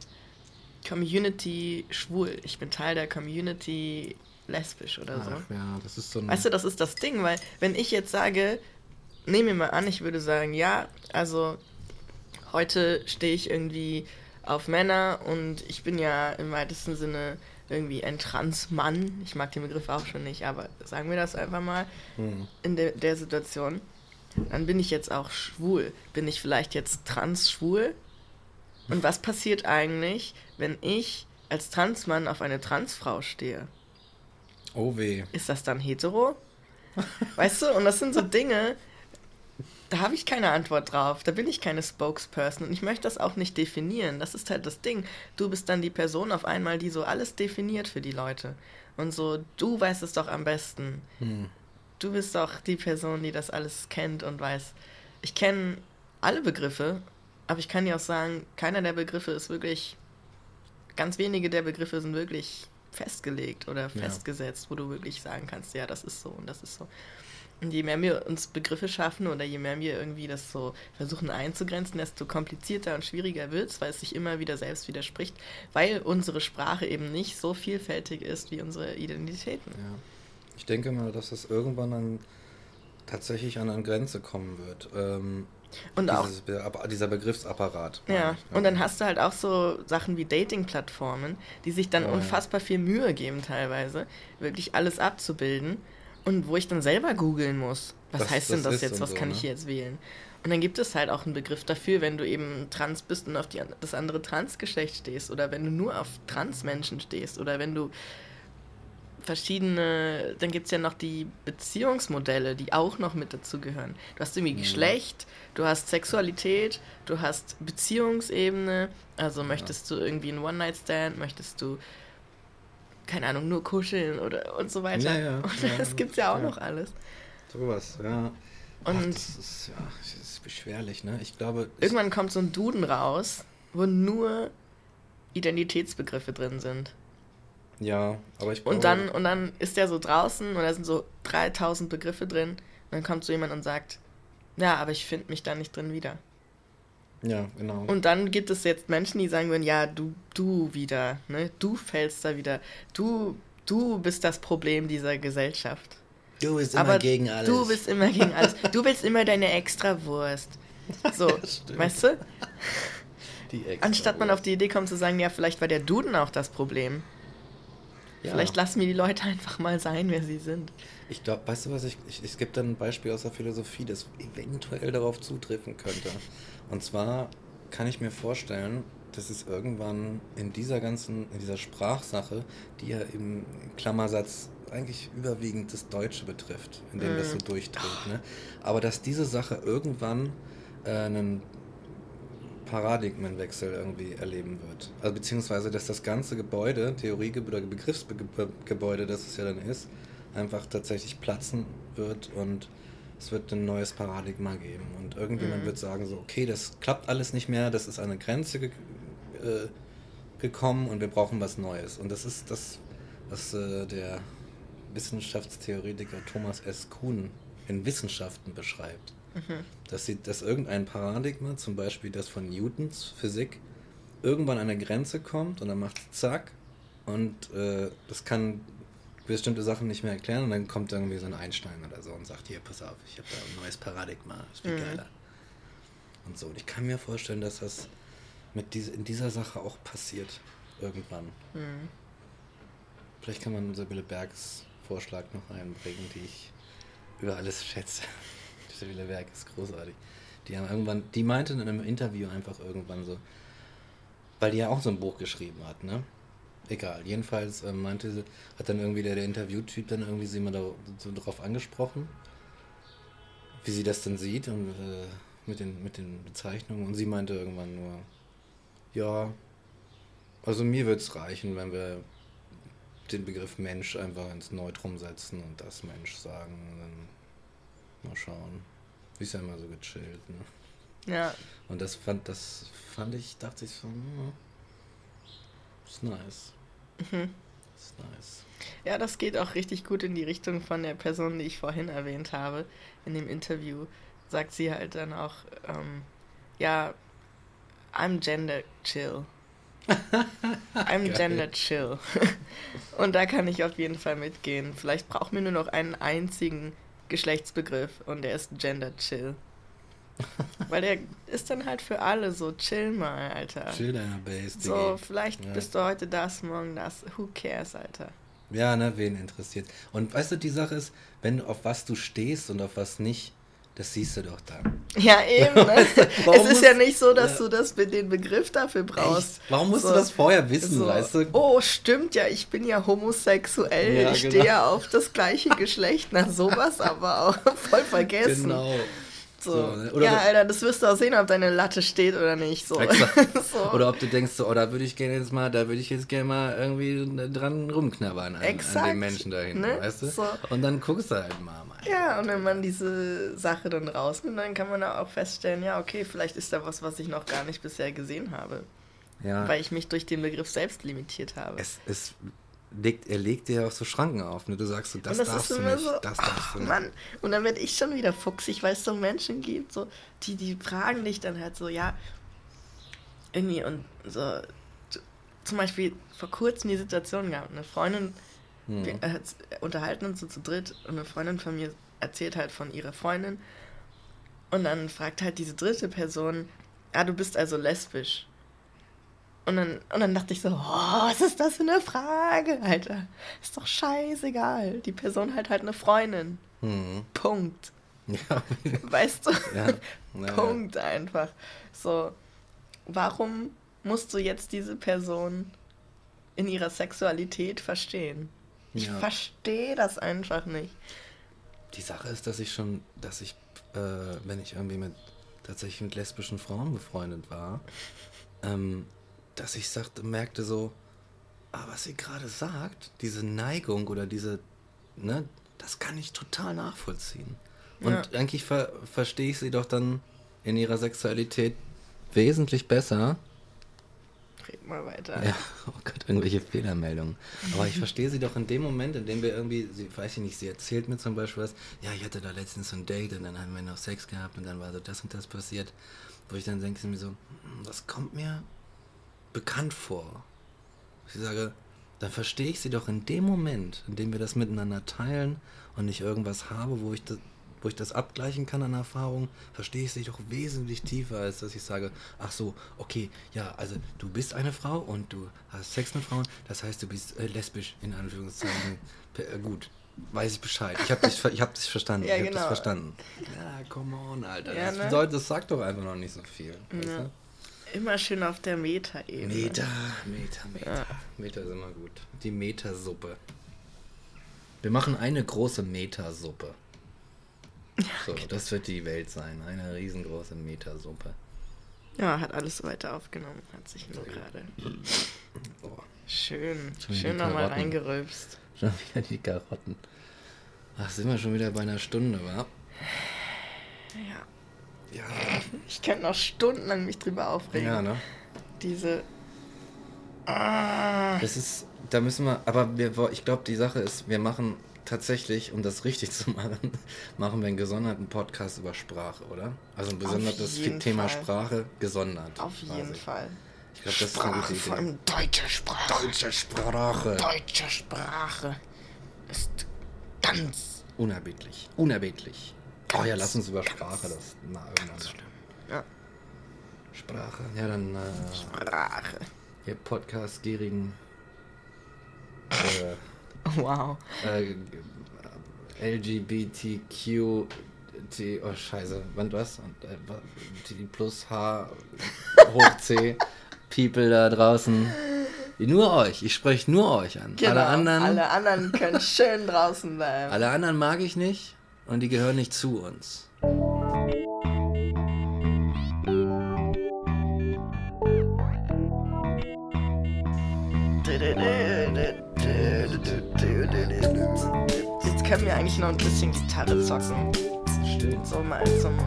Speaker 1: Community schwul, ich bin Teil der Community lesbisch oder so.
Speaker 2: Ach, ja, das ist so
Speaker 1: Weißt du, das ist das Ding, weil wenn ich jetzt sage, nehme mir mal an, ich würde sagen, ja, also heute stehe ich irgendwie auf Männer und ich bin ja im weitesten Sinne irgendwie ein Transmann. Ich mag den Begriff auch schon nicht, aber sagen wir das einfach mal mhm. in de der Situation. Dann bin ich jetzt auch schwul. Bin ich vielleicht jetzt trans-schwul? Und was passiert eigentlich, wenn ich als Transmann auf eine Transfrau stehe?
Speaker 2: Oh weh.
Speaker 1: Ist das dann hetero? Weißt du, und das sind so Dinge, da habe ich keine Antwort drauf. Da bin ich keine Spokesperson und ich möchte das auch nicht definieren. Das ist halt das Ding. Du bist dann die Person auf einmal, die so alles definiert für die Leute. Und so, du weißt es doch am besten. Hm. Du bist doch die Person, die das alles kennt und weiß. Ich kenne alle Begriffe, aber ich kann dir auch sagen, keiner der Begriffe ist wirklich, ganz wenige der Begriffe sind wirklich festgelegt oder festgesetzt, ja. wo du wirklich sagen kannst, ja, das ist so und das ist so. Und je mehr wir uns Begriffe schaffen oder je mehr wir irgendwie das so versuchen einzugrenzen, desto komplizierter und schwieriger wird es, weil es sich immer wieder selbst widerspricht, weil unsere Sprache eben nicht so vielfältig ist wie unsere Identitäten.
Speaker 2: Ja. Ich denke mal, dass es irgendwann an, tatsächlich an eine Grenze kommen wird. Ähm,
Speaker 1: und auch
Speaker 2: dieser Begriffsapparat.
Speaker 1: Ja, und dann hast du halt auch so Sachen wie Dating-Plattformen, die sich dann oh, unfassbar ja. viel Mühe geben teilweise, wirklich alles abzubilden und wo ich dann selber googeln muss. Was das, heißt denn das, jetzt? Was so, kann ne? ich jetzt wählen? Und dann gibt es halt auch einen Begriff dafür, wenn du eben trans bist und auf die, das andere Transgeschlecht stehst oder wenn du nur auf Transmenschen stehst oder wenn du verschiedene, dann gibt es ja noch die Beziehungsmodelle, die auch noch mit dazugehören. Du hast irgendwie mhm. Geschlecht, du hast Sexualität, du hast Beziehungsebene, also möchtest ja. du irgendwie einen One-Night-Stand, möchtest du, keine Ahnung, nur kuscheln oder und so weiter. Ja, ja, und ja, das gibt es ja auch noch alles.
Speaker 2: Sowas, ja. Und Ach, das ist, ja, das ist beschwerlich, ne? Ich glaube.
Speaker 1: Irgendwann kommt so ein Duden raus, wo nur Identitätsbegriffe drin sind.
Speaker 2: Ja, aber ich glaube...
Speaker 1: Und dann, und dann ist der so draußen und da sind so 3000 Begriffe drin. Und dann kommt so jemand und sagt, ja, aber ich finde mich da nicht drin wieder.
Speaker 2: Ja, genau.
Speaker 1: Und dann gibt es jetzt Menschen, die sagen würden, ja, du, du wieder, ne? Du fällst da wieder. Du, du bist das Problem dieser Gesellschaft.
Speaker 2: Du bist immer aber gegen alles.
Speaker 1: Du bist immer gegen alles. Du willst immer deine Extrawurst. So, ja, weißt du? Anstatt man auf die Idee kommt zu sagen, ja, vielleicht war der Duden auch das Problem. Ja. Vielleicht lassen wir die Leute einfach mal sein, wer sie sind.
Speaker 2: Ich glaube, weißt du was, ich, ich, es gibt dann ein Beispiel aus der Philosophie, das eventuell darauf zutreffen könnte. Und zwar kann ich mir vorstellen, dass es irgendwann in dieser ganzen, in dieser Sprachsache, die ja im Klammersatz eigentlich überwiegend das Deutsche betrifft, in dem mm. das so mhm. durchdreht, ne? aber dass diese Sache irgendwann äh, einen Paradigmenwechsel irgendwie erleben wird. Also beziehungsweise, dass das ganze Gebäude, Theorie- oder Begriffsgebäude, das es ja dann ist, einfach tatsächlich platzen wird und es wird ein neues Paradigma geben. Und irgendjemand mhm. wird sagen so, okay, das klappt alles nicht mehr, das ist an eine Grenze ge äh, gekommen und wir brauchen was Neues. Und das ist das, was äh, der Wissenschaftstheoretiker Thomas S. Kuhn in Wissenschaften beschreibt. Mhm. Dass, sie, dass irgendein Paradigma, zum Beispiel das von Newtons Physik, irgendwann an eine Grenze kommt und dann macht es zack und äh, das kann bestimmte Sachen nicht mehr erklären und dann kommt irgendwie so ein Einstein oder so und sagt, hier, pass auf, ich habe da ein neues Paradigma, ist viel mhm. geiler. Und so. Und ich kann mir vorstellen, dass das mit diese, in dieser Sache auch passiert. Irgendwann. Mhm. Vielleicht kann man Sibylle Bergs Vorschlag noch einbringen, die ich über alles schätze. Sibylle Werk ist großartig. Die haben irgendwann, die meinte in einem Interview einfach irgendwann so, weil die ja auch so ein Buch geschrieben hat, ne? Egal, jedenfalls äh, meinte sie, hat dann irgendwie der, der Interviewtyp dann irgendwie sie mal da, so drauf angesprochen, wie sie das denn sieht und äh, mit, den, mit den Bezeichnungen und sie meinte irgendwann nur, ja, also mir wird es reichen, wenn wir den Begriff Mensch einfach ins Neutrum setzen und das Mensch sagen. Dann mal schauen. Ist ja immer so gechillt, ne?
Speaker 1: Ja.
Speaker 2: Und das fand, das fand ich, dachte ich so, hm, ist nice. Mhm. Ist nice.
Speaker 1: Ja, das geht auch richtig gut in die Richtung von der Person, die ich vorhin erwähnt habe. In dem Interview sagt sie halt dann auch, ähm, ja, I'm gender chill. I'm Geil. gender chill. Und da kann ich auf jeden Fall mitgehen. Vielleicht brauchen wir nur noch einen einzigen Geschlechtsbegriff und der ist gender chill. Weil der ist dann halt für alle so, chill mal, Alter.
Speaker 2: Chill deiner Base,
Speaker 1: So, vielleicht ja. bist du heute das, morgen das. Who cares, Alter?
Speaker 2: Ja, ne, wen interessiert. Und weißt du, die Sache ist, wenn du auf was du stehst und auf was nicht, das siehst du doch dann.
Speaker 1: Ja, eben. Ne? es ist ja nicht so, dass ja. du das den Begriff dafür brauchst. Echt?
Speaker 2: Warum musst so, du das vorher wissen, so, weißt du?
Speaker 1: Oh, stimmt ja, ich bin ja homosexuell. Ja, ich genau. stehe ja auf das gleiche Geschlecht. Na, sowas aber auch voll vergessen. Genau. So. so ne? ja, Alter, das wirst du auch sehen, ob deine Latte steht oder nicht. So.
Speaker 2: so. Oder ob du denkst, so, oh, da würde ich gerne jetzt mal, da würde ich jetzt gerne mal irgendwie dran rumknabbern an, an den Menschen dahin, ne? weißt du? So. Und dann guckst du halt mal. mal.
Speaker 1: Ja, und wenn man diese Sache dann rausnimmt, dann kann man auch feststellen, ja, okay, vielleicht ist da was, was ich noch gar nicht bisher gesehen habe. Ja. Weil ich mich durch den Begriff selbst limitiert habe.
Speaker 2: Es, es legt, er legt dir auch so Schranken auf. Ne? Du sagst so, das,
Speaker 1: das
Speaker 2: darfst
Speaker 1: ist
Speaker 2: du nicht,
Speaker 1: so,
Speaker 2: das darfst du nicht.
Speaker 1: Mann. Und dann werde ich schon wieder fuchsig, weil es so Menschen gibt, so, die, die fragen dich dann halt so, ja, irgendwie und so, zum Beispiel vor kurzem die Situation gehabt, eine Freundin,
Speaker 2: Hm.
Speaker 1: wir äh, unterhalten uns so zu dritt und eine Freundin von mir erzählt halt von ihrer Freundin und dann fragt halt diese dritte Person, ah, du bist also lesbisch. Und dann, und dann dachte ich so, oh, was ist das für eine Frage, Alter? Ist doch scheißegal. Die Person hat halt eine Freundin.
Speaker 2: Hm.
Speaker 1: Punkt.
Speaker 2: Ja,
Speaker 1: Weißt du?
Speaker 2: Ja. Ja.
Speaker 1: Punkt einfach. So, warum musst du jetzt diese Person in ihrer Sexualität verstehen? Ich
Speaker 2: Ja.
Speaker 1: verstehe das einfach nicht.
Speaker 2: Die Sache ist, dass ich schon, dass ich, äh, wenn ich irgendwie mit tatsächlich mit lesbischen Frauen befreundet war, ähm, dass ich sagte, merkte so, ah, was sie gerade sagt, diese Neigung oder diese, ne, das kann ich total nachvollziehen. Und
Speaker 1: Ja.
Speaker 2: eigentlich ver verstehe ich sie doch dann in ihrer Sexualität wesentlich besser.
Speaker 1: Red mal weiter.
Speaker 2: Ja, oh Gott, irgendwelche Fehlermeldungen. Aber ich verstehe sie doch in dem Moment, in dem wir irgendwie, sie, weiß ich nicht, sie erzählt mir zum Beispiel was, ja, ich hatte da letztens so ein Date und dann haben wir noch Sex gehabt und dann war so das und das passiert, wo ich dann denke mir so, hm, das kommt mir bekannt vor. Ich sage, dann verstehe ich sie doch in dem Moment, in dem wir das miteinander teilen und ich irgendwas habe, wo ich das, wo ich das abgleichen kann an Erfahrung, verstehe ich sie doch wesentlich tiefer, als dass ich sage, ach so, okay, ja, also du bist eine Frau und du hast Sex mit Frauen, das heißt, du bist äh, lesbisch, in Anführungszeichen. Äh, gut, weiß ich Bescheid. Ich habe dich, ich hab dich verstanden.
Speaker 1: Ja,
Speaker 2: ich habe
Speaker 1: genau.
Speaker 2: das verstanden. Ja, come on, Alter.
Speaker 1: Ja,
Speaker 2: das,
Speaker 1: ne?
Speaker 2: bedeutet, das sagt doch einfach noch nicht so viel.
Speaker 1: Ja. Immer schön auf der Meta-Ebene.
Speaker 2: Meter, Meter, Meter.
Speaker 1: Ja.
Speaker 2: Meter ist immer gut. Die Metersuppe. Wir machen eine große Metersuppe. So, das wird die Welt sein. Eine riesengroße Metersuppe.
Speaker 1: Ja, hat alles so weiter aufgenommen. Hat sich nur gerade.
Speaker 2: Boah,
Speaker 1: Schön.
Speaker 2: Schon
Speaker 1: Schön nochmal reingerülpst.
Speaker 2: schon wieder die Karotten. Ach, sind wir schon wieder bei einer Stunde, wa?
Speaker 1: Ja.
Speaker 2: Ja.
Speaker 1: Ich könnte noch stundenlang mich drüber aufregen.
Speaker 2: Ja, ne?
Speaker 1: Diese. Ah.
Speaker 2: Das ist, da müssen wir, aber wir, ich glaube, die Sache ist, wir machen tatsächlich, um das richtig zu machen, machen wir einen gesonderten Podcast über Sprache, oder? Also ein gesondertes Thema
Speaker 1: Fall.
Speaker 2: Sprache gesondert.
Speaker 1: Auf jeden
Speaker 2: quasi.
Speaker 1: Fall.
Speaker 2: Ich glaube, das ist eine gute
Speaker 1: vor
Speaker 2: Idee.
Speaker 1: allem deutsche Sprache.
Speaker 2: Deutsche Sprache.
Speaker 1: Deutsche Sprache ist ganz,
Speaker 2: Unerbittlich. Unerbittlich. Oh ja,
Speaker 1: Ganz,
Speaker 2: lass uns über Sprache das irgendwann.
Speaker 1: ganz schlimm. Ja,
Speaker 2: Sprache. Ja, dann äh,
Speaker 1: Sprache.
Speaker 2: ihr Podcast-gierigen äh,
Speaker 1: Wow.
Speaker 2: äh, LGBTQ T, oh scheiße, wann was? Und, äh, T plus H hoch C People da draußen. Nur euch, ich spreche nur euch an.
Speaker 1: Genau.
Speaker 2: alle anderen, alle,
Speaker 1: Alle anderen können schön draußen bleiben.
Speaker 2: anderen mag ich nicht und die gehören nicht zu uns.
Speaker 1: Jetzt können wir eigentlich noch ein bisschen Gitarre zocken.
Speaker 2: Stimmt.
Speaker 1: So mal zum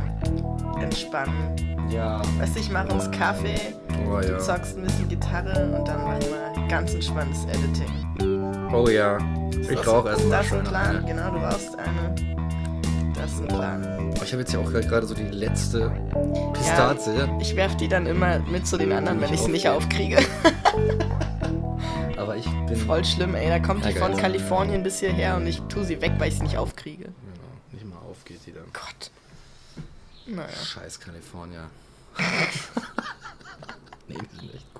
Speaker 1: Entspannen.
Speaker 2: Ja.
Speaker 1: Weißt du, ich mache uns Kaffee,
Speaker 2: Oh
Speaker 1: du
Speaker 2: ja.
Speaker 1: zockst ein bisschen Gitarre und dann machen wir ganz entspanntes Editing.
Speaker 2: Oh ja. Ich rauche erstmal
Speaker 1: Das ist ein Plan, genau, du brauchst eine. Plan.
Speaker 2: Oh, Ich habe jetzt ja auch gerade so die letzte Pistazie.
Speaker 1: Ich werf die dann immer mit zu den anderen, wenn
Speaker 2: Nicht
Speaker 1: ich sie nicht aufkriege.
Speaker 2: Aber ich bin.
Speaker 1: Voll schlimm, ey. Da kommt die
Speaker 2: Ja,
Speaker 1: von Kalifornien bis hierher und ich tu sie weg, weil ich sie nicht aufkriege.
Speaker 2: Genau, nicht mal auf geht die dann.
Speaker 1: Gott. Naja.
Speaker 2: Scheiß California. nee, die sind echt